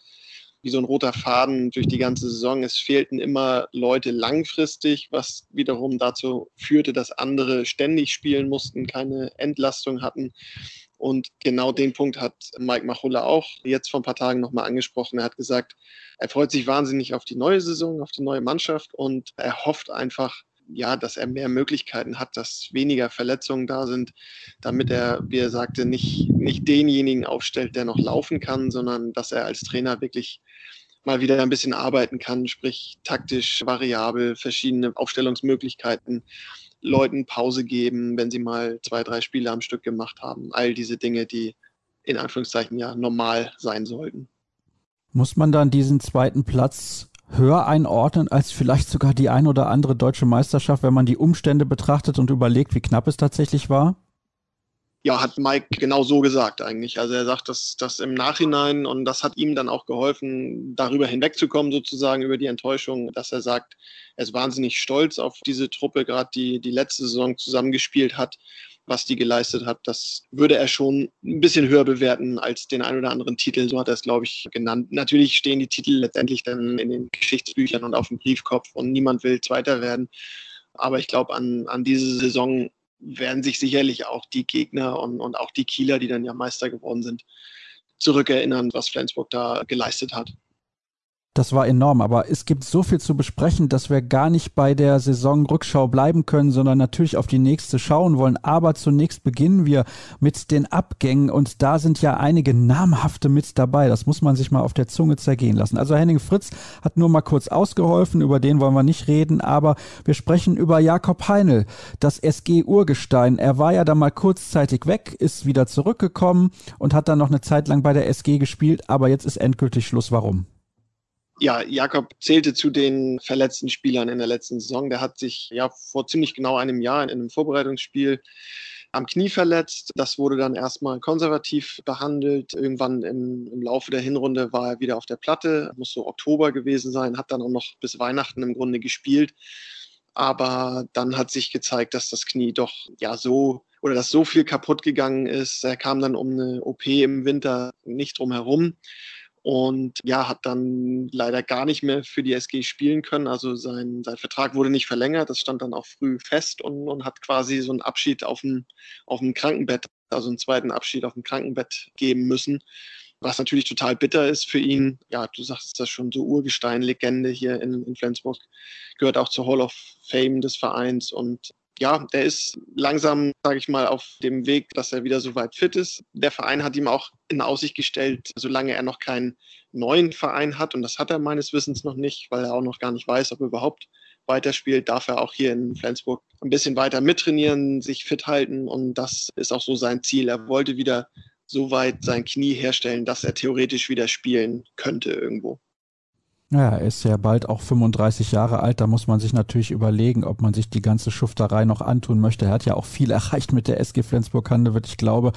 wie so ein roter Faden durch die ganze Saison. Es fehlten immer Leute langfristig, was wiederum dazu führte, dass andere ständig spielen mussten, keine Entlastung hatten. Und genau den Punkt hat Mike Machulla auch jetzt vor ein paar Tagen nochmal angesprochen. Er hat gesagt, er freut sich wahnsinnig auf die neue Saison, auf die neue Mannschaft und er hofft einfach, ja, dass er mehr Möglichkeiten hat, dass weniger Verletzungen da sind, damit er, wie er sagte, nicht, nicht denjenigen aufstellt, der noch laufen kann, sondern dass er als Trainer wirklich mal wieder ein bisschen arbeiten kann, sprich taktisch variabel, verschiedene Aufstellungsmöglichkeiten Leuten Pause geben, wenn sie mal zwei, drei Spiele am Stück gemacht haben. All diese Dinge, die in Anführungszeichen ja normal sein sollten. Muss man dann diesen zweiten Platz höher einordnen als vielleicht sogar die ein oder andere deutsche Meisterschaft, wenn man die Umstände betrachtet und überlegt, wie knapp es tatsächlich war? Ja, hat Mike genau so gesagt eigentlich. Also er sagt, dass das im Nachhinein und das hat ihm dann auch geholfen, darüber hinwegzukommen, sozusagen über die Enttäuschung, dass er sagt, er ist wahnsinnig stolz auf diese Truppe, gerade die die letzte Saison zusammengespielt hat, was die geleistet hat. Das würde er schon ein bisschen höher bewerten als den ein oder anderen Titel. So hat er es, glaube ich, genannt. Natürlich stehen die Titel letztendlich dann in den Geschichtsbüchern und auf dem Briefkopf und niemand will Zweiter werden. Aber ich glaube, an, an diese Saison werden sich sicherlich auch die Gegner und, und auch die Kieler, die dann ja Meister geworden sind, zurückerinnern, was Flensburg da geleistet hat. Das war enorm, aber es gibt so viel zu besprechen, dass wir gar nicht bei der Saisonrückschau bleiben können, sondern natürlich auf die nächste schauen wollen. Aber zunächst beginnen wir mit den Abgängen und da sind ja einige namhafte mit dabei. Das muss man sich mal auf der Zunge zergehen lassen. Also Henning Fritz hat nur mal kurz ausgeholfen, über den wollen wir nicht reden, aber wir sprechen über Jakob Heinl, das SG Urgestein. Er war ja da mal kurzzeitig weg, ist wieder zurückgekommen und hat dann noch eine Zeit lang bei der SG gespielt, aber jetzt ist endgültig Schluss. Warum? Ja, Jakob zählte zu den verletzten Spielern in der letzten Saison. Der hat sich ja vor ziemlich genau einem Jahr in einem Vorbereitungsspiel am Knie verletzt. Das wurde dann erstmal konservativ behandelt. Irgendwann im, im, Laufe der Hinrunde war er wieder auf der Platte, muss so Oktober gewesen sein, hat dann auch noch bis Weihnachten im Grunde gespielt. Aber dann hat sich gezeigt, dass das Knie doch ja so oder dass so viel kaputt gegangen ist. Er kam dann um eine OP im Winter nicht drum herum und ja, hat dann leider gar nicht mehr für die SG spielen können. Also sein, sein Vertrag wurde nicht verlängert, das stand dann auch früh fest und, und hat quasi so einen Abschied auf dem, auf dem Krankenbett, also einen zweiten Abschied auf dem Krankenbett geben müssen. Was natürlich total bitter ist für ihn. Ja, du sagst das schon, so Urgestein-Legende hier in, in Flensburg, gehört auch zur Hall of Fame des Vereins und ja, der ist langsam, sage ich mal, auf dem Weg, dass er wieder so weit fit ist. Der Verein hat ihm auch in Aussicht gestellt, solange er noch keinen neuen Verein hat, und das hat er meines Wissens noch nicht, weil er auch noch gar nicht weiß, ob er überhaupt weiterspielt, darf er auch hier in Flensburg ein bisschen weiter mittrainieren, sich fit halten und das ist auch so sein Ziel. Er wollte wieder so weit sein Knie herstellen, dass er theoretisch wieder spielen könnte irgendwo. Ja, er ist ja bald auch 35 Jahre alt. Da muss man sich natürlich überlegen, ob man sich die ganze Schufterei noch antun möchte. Er hat ja auch viel (laughs) erreicht mit der SG Flensburg-Handewitt. Ich glaube,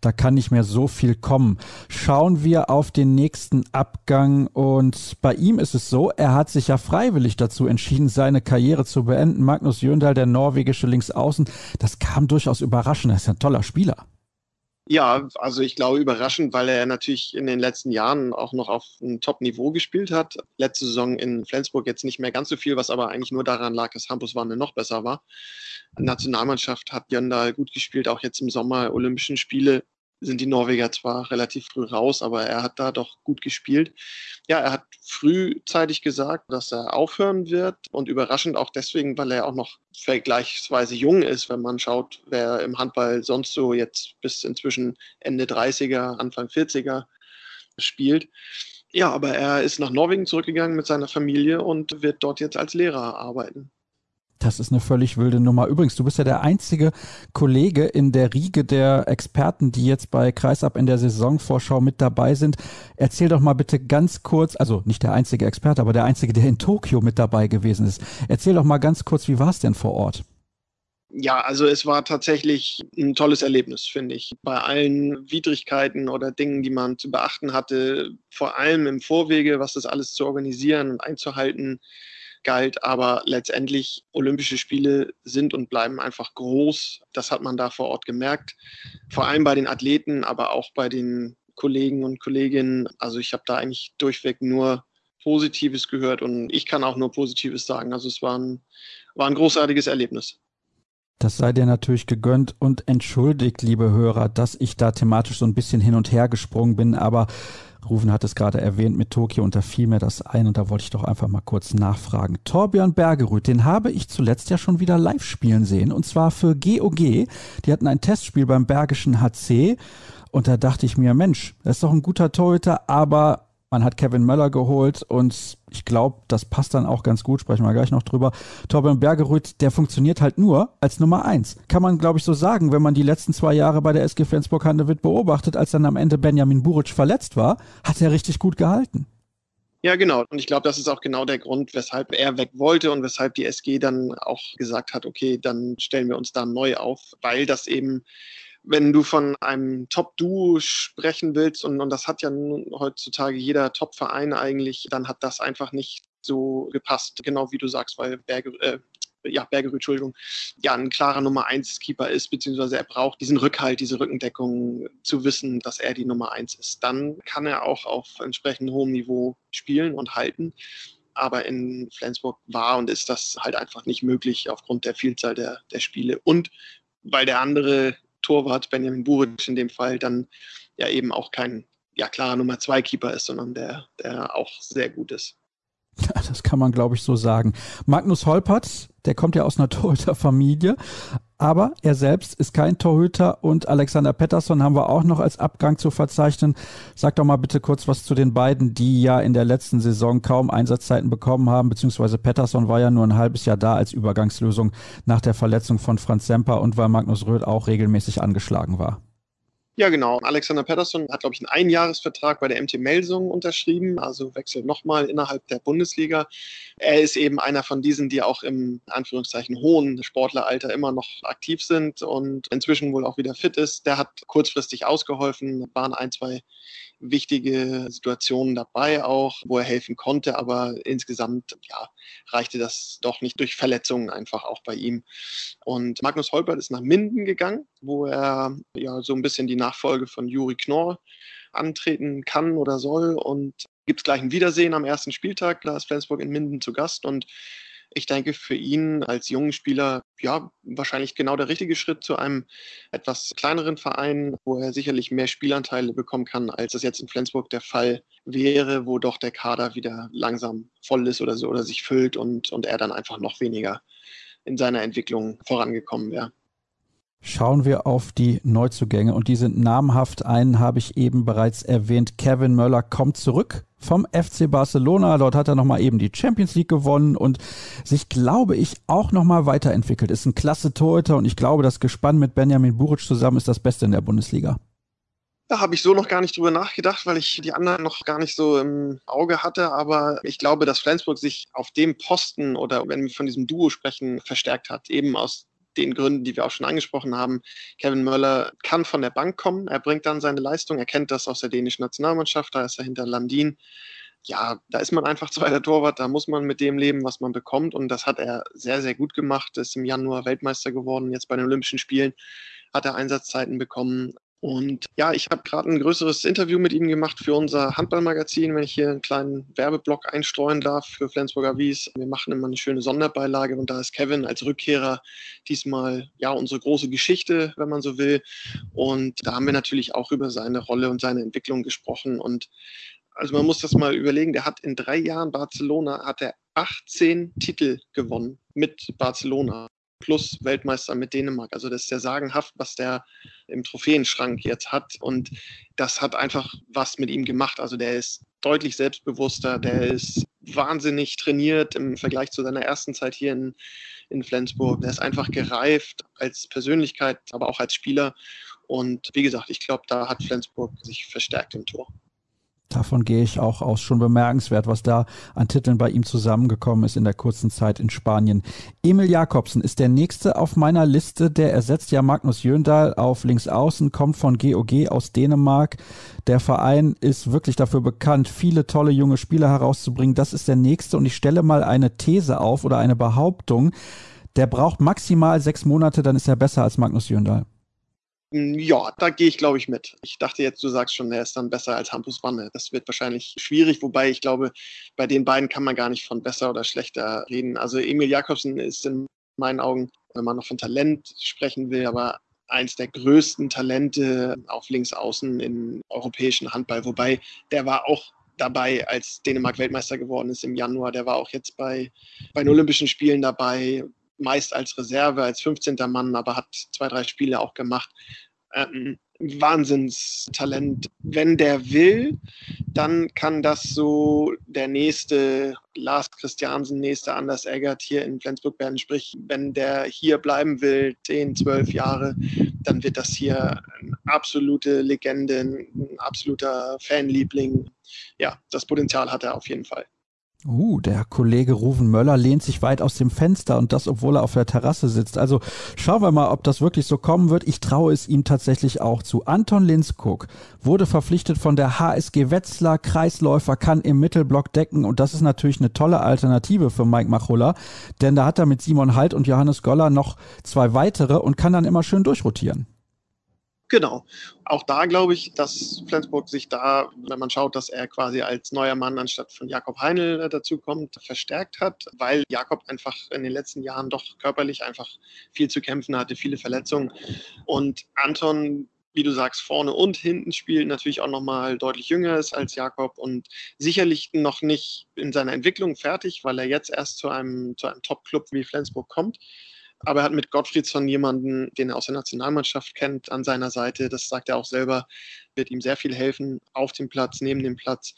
da kann nicht mehr so viel kommen. Schauen wir auf den nächsten Abgang. Und bei ihm ist es so, er hat sich ja freiwillig dazu entschieden, seine Karriere zu beenden. Magnus Jöndal, der norwegische Linksaußen, das kam durchaus überraschend. Er ist ein toller Spieler. Ja, also ich glaube überraschend, weil er natürlich in den letzten Jahren auch noch auf einem Top-Niveau gespielt hat. Letzte Saison in Flensburg jetzt nicht mehr ganz so viel, was aber eigentlich nur daran lag, dass Hampus Wanne noch besser war. Nationalmannschaft hat Jöndal gut gespielt, auch jetzt im Sommer Olympischen Spiele sind die Norweger zwar relativ früh raus, aber er hat da doch gut gespielt. Ja, er hat frühzeitig gesagt, dass er aufhören wird und überraschend auch deswegen, weil er auch noch vergleichsweise jung ist, wenn man schaut, wer im Handball sonst so jetzt bis inzwischen Ende 30er, Anfang 40er spielt. Ja, aber er ist nach Norwegen zurückgegangen mit seiner Familie und wird dort jetzt als Lehrer arbeiten. Das ist eine völlig wilde Nummer. Übrigens, du bist ja der einzige Kollege in der Riege der Experten, die jetzt bei Kreisab in der Saisonvorschau mit dabei sind. Erzähl doch mal bitte ganz kurz, also nicht der einzige Experte, aber der einzige, der in Tokio mit dabei gewesen ist. Erzähl doch mal ganz kurz, wie war es denn vor Ort? Ja, also es war tatsächlich ein tolles Erlebnis, finde ich. Bei allen Widrigkeiten oder Dingen, die man zu beachten hatte, vor allem im Vorwege, was das alles zu organisieren und einzuhalten, galt. Aber letztendlich Olympische Spiele sind und bleiben einfach groß. Das hat man da vor Ort gemerkt. Vor allem bei den Athleten, aber auch bei den Kollegen und Kolleginnen. Also ich habe da eigentlich durchweg nur Positives gehört und ich kann auch nur Positives sagen. Also es war ein, war ein großartiges Erlebnis. Das sei dir natürlich gegönnt und entschuldigt, liebe Hörer, dass ich da thematisch so ein bisschen hin und her gesprungen bin, aber Rufen hat es gerade erwähnt mit Tokio und da fiel mir das ein und da wollte ich doch einfach mal kurz nachfragen. Torbjörn Bergerud, den habe ich zuletzt ja schon wieder live spielen sehen und zwar für GOG. Die hatten ein Testspiel beim Bergischen HC und da dachte ich mir, Mensch, das ist doch ein guter Torhüter, aber man hat Kevin Möller geholt und ich glaube, das passt dann auch ganz gut, sprechen wir gleich noch drüber. Torben Bergerud, der funktioniert halt nur als Nummer eins. Kann man, glaube ich, so sagen, wenn man die letzten zwei Jahre bei der SG Flensburg-Handewitt beobachtet, als dann am Ende Benjamin Buric verletzt war, hat er richtig gut gehalten. Ja, genau. Und ich glaube, das ist auch genau der Grund, weshalb er weg wollte und weshalb die SG dann auch gesagt hat, okay, dann stellen wir uns da neu auf, weil das eben wenn du von einem Top-Duo sprechen willst, und, und das hat ja heutzutage jeder Top-Verein eigentlich, dann hat das einfach nicht so gepasst, genau wie du sagst, weil Berge, äh, ja, Bergerud, Entschuldigung, ja, ein klarer Nummer 1 Keeper ist, beziehungsweise er braucht diesen Rückhalt, diese Rückendeckung, zu wissen, dass er die Nummer 1 ist. Dann kann er auch auf entsprechend hohem Niveau spielen und halten. Aber in Flensburg war und ist das halt einfach nicht möglich aufgrund der Vielzahl der, der Spiele. Und weil der andere Torwart, Benjamin Buric in dem Fall, dann ja eben auch kein ja, klarer Nummer 2 Keeper ist, sondern der, der auch sehr gut ist. (laughs) Das kann man, glaube ich, so sagen. Magnus Holpert, der kommt ja aus einer (laughs) Torhüterfamilie, aber er selbst ist kein Torhüter und Alexander Pettersson haben wir auch noch als Abgang zu verzeichnen. Sag doch mal bitte kurz was zu den beiden, die ja in der letzten Saison kaum Einsatzzeiten bekommen haben, beziehungsweise Pettersson war ja nur ein halbes Jahr da als Übergangslösung nach der Verletzung von Franz Semper und weil Magnus Röth auch regelmäßig angeschlagen war. Ja, genau. Alexander Pettersson hat, glaube ich, einen Einjahresvertrag bei der MT Melsung unterschrieben, also wechselt nochmal innerhalb der Bundesliga. Er ist eben einer von diesen, die auch im Anführungszeichen hohen Sportleralter immer noch aktiv sind und inzwischen wohl auch wieder fit ist. Der hat kurzfristig ausgeholfen, waren ein, zwei wichtige Situationen dabei auch, wo er helfen konnte, aber insgesamt ja, reichte das doch nicht durch Verletzungen einfach auch bei ihm. Und Magnus Holpert ist nach Minden gegangen, wo er ja so ein bisschen die Nachfolge von Juri Knorr antreten kann oder soll und gibt es gleich ein Wiedersehen am ersten Spieltag. Da ist Flensburg in Minden zu Gast und ich denke, für ihn als jungen Spieler, ja, wahrscheinlich genau der richtige Schritt zu einem etwas kleineren Verein, wo er sicherlich mehr Spielanteile bekommen kann, als das jetzt in Flensburg der Fall wäre, wo doch der Kader wieder langsam voll ist oder so oder sich füllt und, und er dann einfach noch weniger in seiner Entwicklung vorangekommen wäre. Schauen wir auf die Neuzugänge und die sind namhaft. Einen habe ich eben bereits erwähnt. Kevin Möller kommt zurück vom FC Barcelona. Dort hat er nochmal eben die Champions League gewonnen und sich, glaube ich, auch nochmal weiterentwickelt. Ist ein klasse Torhüter und ich glaube, das Gespann mit Benjamin Buric zusammen ist das Beste in der Bundesliga. Da habe ich so noch gar nicht drüber nachgedacht, weil ich die anderen noch gar nicht so im Auge hatte. Aber ich glaube, dass Flensburg sich auf dem Posten oder wenn wir von diesem Duo sprechen, verstärkt hat. Eben aus den Gründen, die wir auch schon angesprochen haben. Kevin Möller kann von der Bank kommen, er bringt dann seine Leistung, er kennt das aus der dänischen Nationalmannschaft, da ist er hinter Landin. Ja, da ist man einfach (laughs) zweiter Torwart, da muss man mit dem leben, was man bekommt. Und das hat er sehr, sehr gut gemacht, ist im Januar Weltmeister geworden, jetzt bei den Olympischen Spielen hat er Einsatzzeiten bekommen. Und ja, ich habe gerade ein größeres Interview mit ihm gemacht für unser Handballmagazin, wenn ich hier einen kleinen Werbeblock einstreuen darf für Flensburger Wies. Wir machen immer eine schöne Sonderbeilage und da ist Kevin als Rückkehrer diesmal ja unsere große Geschichte, wenn man so will. Und da haben wir natürlich auch über seine Rolle und seine Entwicklung gesprochen. Und also man muss das mal überlegen, der hat in drei Jahren Barcelona, hat er 18 Titel gewonnen mit Barcelona plus Weltmeister mit Dänemark. Also das ist ja sagenhaft, was der im Trophäenschrank jetzt hat. Und das hat einfach was mit ihm gemacht. Also der ist deutlich selbstbewusster, der ist wahnsinnig trainiert im Vergleich zu seiner ersten Zeit hier in, in Flensburg. Der ist einfach gereift als Persönlichkeit, aber auch als Spieler. Und wie gesagt, ich glaube, da hat Flensburg sich verstärkt im Tor. Davon gehe ich auch aus. Schon bemerkenswert, was da an Titeln bei ihm zusammengekommen ist in der kurzen Zeit in Spanien. Emil Jakobsen ist der nächste auf meiner Liste. Der ersetzt ja Magnus Jöndal auf links außen, kommt von GOG aus Dänemark. Der Verein ist wirklich dafür bekannt, viele tolle junge Spieler herauszubringen. Das ist der nächste und ich stelle mal eine These auf oder eine Behauptung. Der braucht maximal sechs Monate, dann ist er besser als Magnus Jöndal. Hm, ja, da gehe ich, glaube ich, mit. Ich dachte jetzt, du sagst schon, er ist dann besser als Hampus Wanne. Das wird wahrscheinlich schwierig, wobei ich glaube, bei den beiden kann man gar nicht von besser oder schlechter reden. Also Emil Jakobsen ist in meinen Augen, wenn man noch von Talent sprechen will, aber eins der größten Talente auf links außen im europäischen Handball. Wobei der war auch dabei, als Dänemark Weltmeister geworden ist im Januar. Der war auch jetzt bei, bei den Olympischen Spielen dabei meist als Reserve, als 15. Mann, aber hat zwei, drei Spiele auch gemacht. Ähm, Wahnsinnstalent. Wenn der will, dann kann das so der nächste Lars Christiansen, nächste Anders Eggert hier in Flensburg werden. Sprich, wenn der hier bleiben will, 10, 12 Jahre, dann wird das hier eine absolute Legende, ein absoluter Fanliebling. Ja, das Potenzial hat er auf jeden Fall. Uh, der Kollege Ruven Möller lehnt sich weit aus dem Fenster und das, obwohl er auf der Terrasse sitzt. Also schauen wir mal, ob das wirklich so kommen wird. Ich traue es ihm tatsächlich auch zu. Anton Linskog wurde verpflichtet von der HSG Wetzlar. Kreisläufer kann im Mittelblock decken und das ist natürlich eine tolle Alternative für Mike Machulla, denn da hat er mit Simon Halt und Johannes Goller noch zwei weitere und kann dann immer schön durchrotieren. Genau. Auch da glaube ich, dass Flensburg sich da, wenn man schaut, dass er quasi als neuer Mann anstatt von Jakob Heinl äh, dazu kommt, verstärkt hat, weil Jakob einfach in den letzten Jahren doch körperlich einfach viel zu kämpfen hatte, viele Verletzungen. Und Anton wie du sagst, vorne und hinten spielt, natürlich auch nochmal deutlich jünger ist als Jakob und sicherlich noch nicht in seiner Entwicklung fertig, weil er jetzt erst zu einem, zu einem Top-Club wie Flensburg kommt. Aber er hat mit Gottfriedsson jemanden, den er aus der Nationalmannschaft kennt, an seiner Seite. Das sagt er auch selber, wird ihm sehr viel helfen auf dem Platz, neben dem Platz.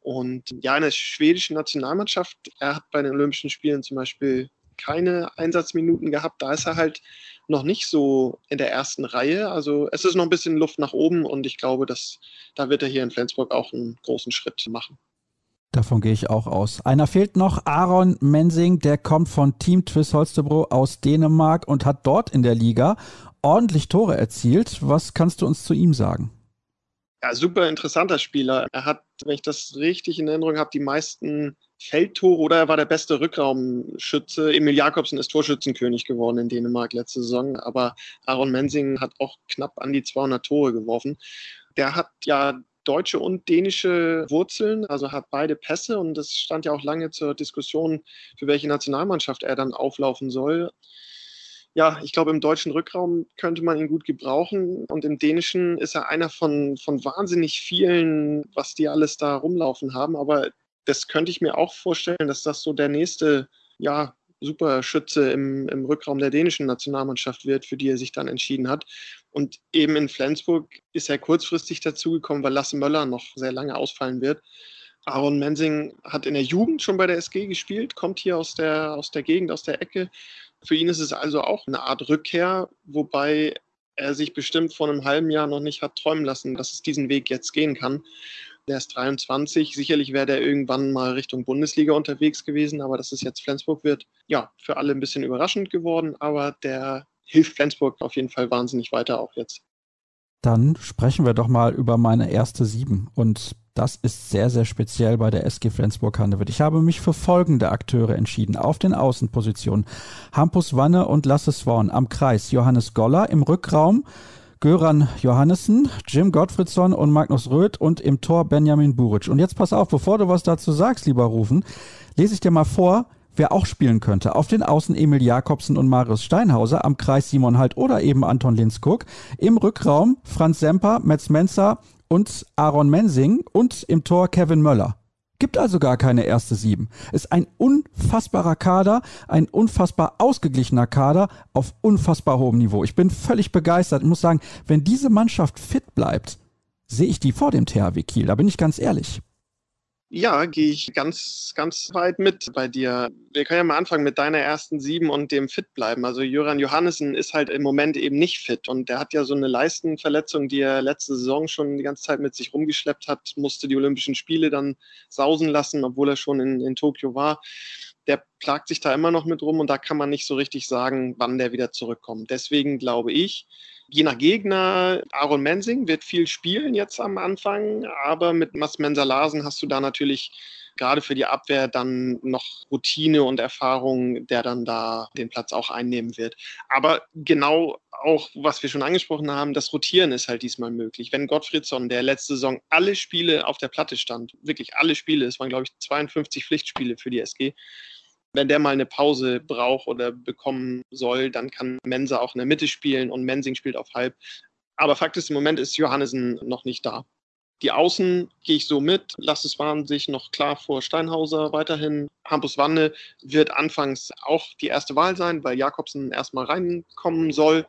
Und ja, in der schwedischen Nationalmannschaft, er hat bei den Olympischen Spielen zum Beispiel keine Einsatzminuten gehabt. Da ist er halt noch nicht so in der ersten Reihe. Also es ist noch ein bisschen Luft nach oben und ich glaube, dass da wird er hier in Flensburg auch einen großen Schritt machen. Davon gehe ich auch aus. Einer fehlt noch, Aaron Mensing, der kommt von Team Twiss Holstebro aus Dänemark und hat dort in der Liga ordentlich Tore erzielt. Was kannst du uns zu ihm sagen? Ja, super interessanter Spieler. Er hat, wenn ich das richtig in Erinnerung habe, die meisten Feldtore oder er war der beste Rückraumschütze. Emil Jakobsen ist Torschützenkönig geworden in Dänemark letzte Saison, aber Aaron Mensing hat auch knapp an die 200 Tore geworfen. Der hat ja deutsche und dänische Wurzeln, also hat beide Pässe und es stand ja auch lange zur Diskussion, für welche Nationalmannschaft er dann auflaufen soll. Ja, ich glaube, im deutschen Rückraum könnte man ihn gut gebrauchen und im dänischen ist er einer von, von wahnsinnig vielen, was die alles da rumlaufen haben, aber das könnte ich mir auch vorstellen, dass das so der nächste ja, Superschütze im, im Rückraum der dänischen Nationalmannschaft wird, für die er sich dann entschieden hat. Und eben in Flensburg ist er kurzfristig dazugekommen, weil Lasse Möller noch sehr lange ausfallen wird. Aaron Mensing hat in der Jugend schon bei der SG gespielt, kommt hier aus der, aus der Gegend, aus der Ecke. Für ihn ist es also auch eine Art Rückkehr, wobei er sich bestimmt vor einem halben Jahr noch nicht hat träumen lassen, dass es diesen Weg jetzt gehen kann. Der ist 23. Sicherlich wäre der irgendwann mal Richtung Bundesliga unterwegs gewesen, aber dass es jetzt Flensburg wird, ja, für alle ein bisschen überraschend geworden, aber der hilft Flensburg auf jeden Fall wahnsinnig weiter auch jetzt. Dann sprechen wir doch mal über meine erste Sieben. Und das ist sehr, sehr speziell bei der SG Flensburg-Handewitt. Ich habe mich für folgende Akteure entschieden. Auf den Außenpositionen Hampus Wanne und Lasse Swan. Am Kreis Johannes Goller. Im Rückraum Göran Johannessen, Jim Gottfriedson und Magnus Röth und im Tor Benjamin Buric. Und jetzt pass auf, bevor du was dazu sagst, lieber Rufen, lese ich dir mal vor, wer auch spielen könnte. Auf den Außen Emil Jakobsen und Marius Steinhauser, am Kreis Simon Halt oder eben Anton Linskog. Im Rückraum Franz Semper, Metz Menzer und Aaron Mensing und im Tor Kevin Möller. Gibt also gar keine erste Sieben. Ist ein unfassbarer Kader, ein unfassbar ausgeglichener Kader auf unfassbar hohem Niveau. Ich bin völlig begeistert. Ich muss sagen, wenn diese Mannschaft fit bleibt, sehe ich die vor dem THW Kiel. Da bin ich ganz ehrlich. Ja, gehe ich ganz, ganz weit mit bei dir. Wir können ja mal anfangen mit deiner ersten sieben und dem Fit bleiben. Also Jöran Johannessen ist halt im Moment eben nicht fit und der hat ja so eine Leistenverletzung, die er letzte Saison schon die ganze Zeit mit sich rumgeschleppt hat, musste die Olympischen Spiele dann sausen lassen, obwohl er schon in, in Tokio war. Der plagt sich da immer noch mit rum und da kann man nicht so richtig sagen, wann der wieder zurückkommt. Deswegen glaube ich, je nach Gegner, Aaron Mensing wird viel spielen jetzt am Anfang, aber mit Mas Mensa Larsen hast du da natürlich gerade für die Abwehr dann noch Routine und Erfahrung, der dann da den Platz auch einnehmen wird. Aber genau auch, was wir schon angesprochen haben, das Rotieren ist halt diesmal möglich. Wenn Gottfriedsson, der letzte Saison alle Spiele auf der Platte stand, wirklich alle Spiele, es waren glaube ich 52 Pflichtspiele für die SG, wenn der mal eine Pause braucht oder bekommen soll, dann kann Mensa auch in der Mitte spielen und Mensing spielt auf halb. Aber Fakt ist, im Moment ist Johannesen noch nicht da. Die Außen gehe ich so mit. Lass es waren sich noch klar vor Steinhauser weiterhin. Hampus Wanne wird anfangs auch die erste Wahl sein, weil Jakobsen erstmal reinkommen soll.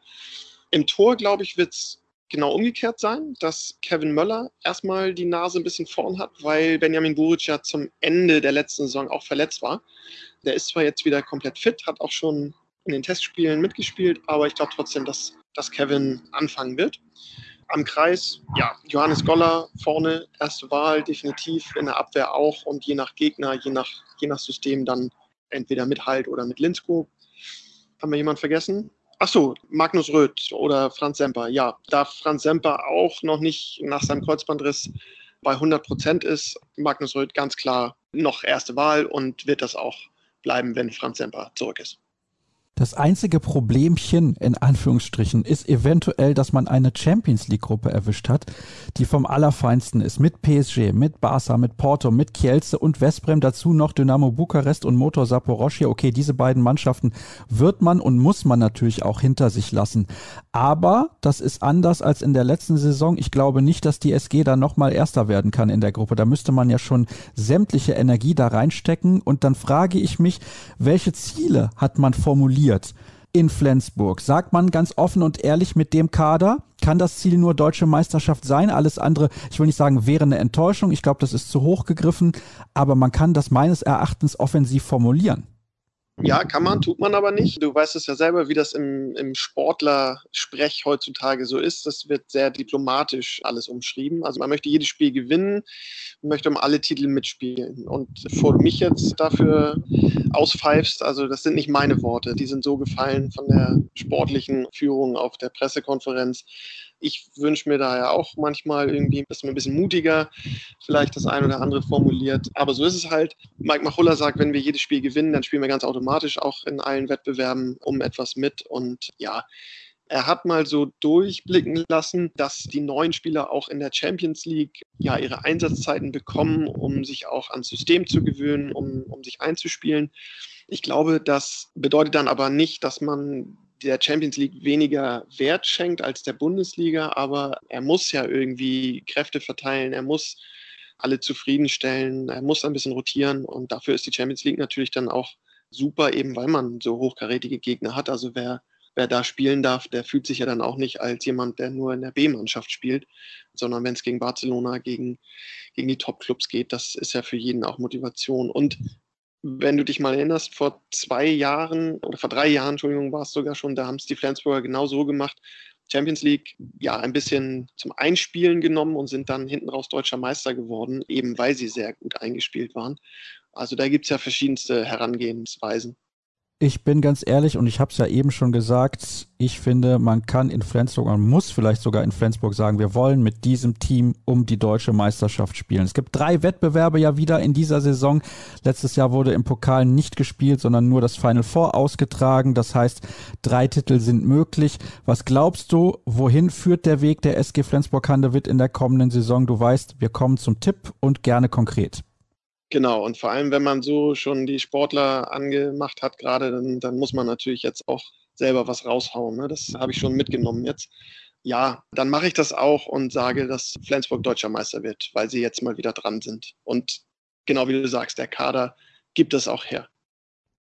Im Tor, glaube ich, wird es genau umgekehrt sein, dass Kevin Möller erstmal die Nase ein bisschen vorn hat, weil Benjamin Buric ja zum Ende der letzten Saison auch verletzt war. Der ist zwar jetzt wieder komplett fit, hat auch schon in den Testspielen mitgespielt, aber ich glaube trotzdem, dass, dass Kevin anfangen wird. Am Kreis, ja, Johannes Goller vorne, erste Wahl, definitiv in der Abwehr auch und je nach Gegner, je nach, je nach System dann entweder mit Halt oder mit Linsko. Haben wir jemanden vergessen? Achso, Magnus Röth oder Franz Semper. Ja, da Franz Semper auch noch nicht nach seinem Kreuzbandriss bei 100 Prozent ist, Magnus Röth ganz klar noch erste Wahl und wird das auch bleiben, wenn Franz Semper zurück ist. Das einzige Problemchen in Anführungsstrichen ist eventuell, dass man eine Champions League Gruppe erwischt hat, die vom allerfeinsten ist. Mit PSG, mit Barca, mit Porto, mit Kielce und Westbrem. Dazu noch Dynamo Bukarest und Motor Saporoschia. Okay, diese beiden Mannschaften wird man und muss man natürlich auch hinter sich lassen. Aber das ist anders als in der letzten Saison. Ich glaube nicht, dass die SG da nochmal Erster werden kann in der Gruppe. Da müsste man ja schon sämtliche Energie da reinstecken. Und dann frage ich mich, welche Ziele hat man formuliert? Verliert in Flensburg. Sagt man ganz offen und ehrlich mit dem Kader, kann das Ziel nur deutsche Meisterschaft sein. Alles andere, ich will nicht sagen, wäre eine Enttäuschung. Ich glaube, das ist zu hoch gegriffen. Aber man kann das meines Erachtens offensiv formulieren. Ja, kann man, tut man aber nicht. Du weißt es ja selber, wie das im, im Sportler-Sprech heutzutage so ist. Das wird sehr diplomatisch alles umschrieben. Also man möchte jedes Spiel gewinnen, möchte um alle Titel mitspielen. Und bevor du mich jetzt dafür auspfeifst, also das sind nicht meine Worte, die sind so gefallen von der sportlichen Führung auf der Pressekonferenz. Ich wünsche mir daher auch manchmal irgendwie, dass man ein bisschen mutiger vielleicht das ein oder andere formuliert. Aber so ist es halt. Mike Machulla sagt, wenn wir jedes Spiel gewinnen, dann spielen wir ganz automatisch auch in allen Wettbewerben um etwas mit. Und ja, er hat mal so durchblicken lassen, dass die neuen Spieler auch in der Champions League ja ihre Einsatzzeiten bekommen, um sich auch ans System zu gewöhnen, um, um sich einzuspielen. Ich glaube, das bedeutet dann aber nicht, dass man der Champions League weniger Wert schenkt als der Bundesliga, aber er muss ja irgendwie Kräfte verteilen, er muss alle zufriedenstellen, er muss ein bisschen rotieren und dafür ist die Champions League natürlich dann auch super, eben weil man so hochkarätige Gegner hat. Also wer, wer da spielen darf, der fühlt sich ja dann auch nicht als jemand, der nur in der B-Mannschaft spielt, sondern wenn es gegen Barcelona, gegen, gegen die Top-Clubs geht, das ist ja für jeden auch Motivation. Und wenn du dich mal erinnerst, vor zwei Jahren oder vor drei Jahren, Entschuldigung, war es sogar schon, da haben es die Flensburger genau so gemacht. Champions League ja ein bisschen zum Einspielen genommen und sind dann hinten raus deutscher Meister geworden, eben weil sie sehr gut eingespielt waren. Also da gibt es ja verschiedenste Herangehensweisen. Ich bin ganz ehrlich und ich habe es ja eben schon gesagt, ich finde, man kann in Flensburg, man muss vielleicht sogar in Flensburg sagen, wir wollen mit diesem Team um die deutsche Meisterschaft spielen. Es gibt drei Wettbewerbe ja wieder in dieser Saison. Letztes Jahr wurde im Pokal nicht gespielt, sondern nur das Final Four ausgetragen. Das heißt, drei Titel sind möglich. Was glaubst du, wohin führt der Weg der SG Flensburg-Handewitt in der kommenden Saison? Du weißt, wir kommen zum Tipp und gerne konkret. Genau, und vor allem, wenn man so schon die Sportler angemacht hat, gerade, dann, dann muss man natürlich jetzt auch selber was raushauen. Ne? Das habe ich schon mitgenommen jetzt. Ja, dann mache ich das auch und sage, dass Flensburg deutscher Meister wird, weil sie jetzt mal wieder dran sind. Und genau wie du sagst, der Kader gibt es auch her.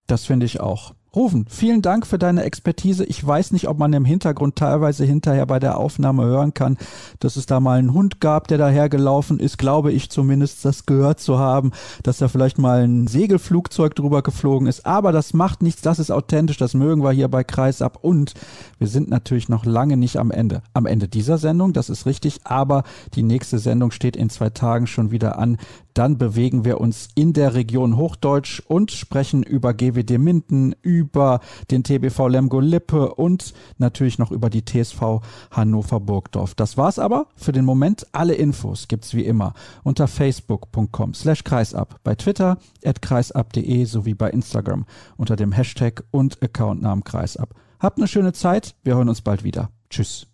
Das finde ich auch. Rufen, vielen Dank für deine Expertise. Ich weiß nicht, ob man im Hintergrund teilweise hinterher bei der Aufnahme hören kann, dass es da mal einen Hund gab, der dahergelaufen ist, glaube ich zumindest, das gehört zu haben, dass da vielleicht mal ein Segelflugzeug drüber geflogen ist. Aber das macht nichts, das ist authentisch, das mögen wir hier bei Kreisab. Und wir sind natürlich noch lange nicht am Ende. Am Ende dieser Sendung, das ist richtig, aber die nächste Sendung steht in zwei Tagen schon wieder an. Dann bewegen wir uns in der Region Hochdeutsch und sprechen über GWD Minden, über den TBV Lemgo Lippe und natürlich noch über die TSV Hannover Burgdorf. Das war's aber für den Moment. Alle Infos gibt's wie immer unter facebook.com slash kreisab, bei Twitter at kreisab.de sowie bei Instagram unter dem Hashtag und Accountnamen kreisab. Habt eine schöne Zeit. Wir hören uns bald wieder. Tschüss.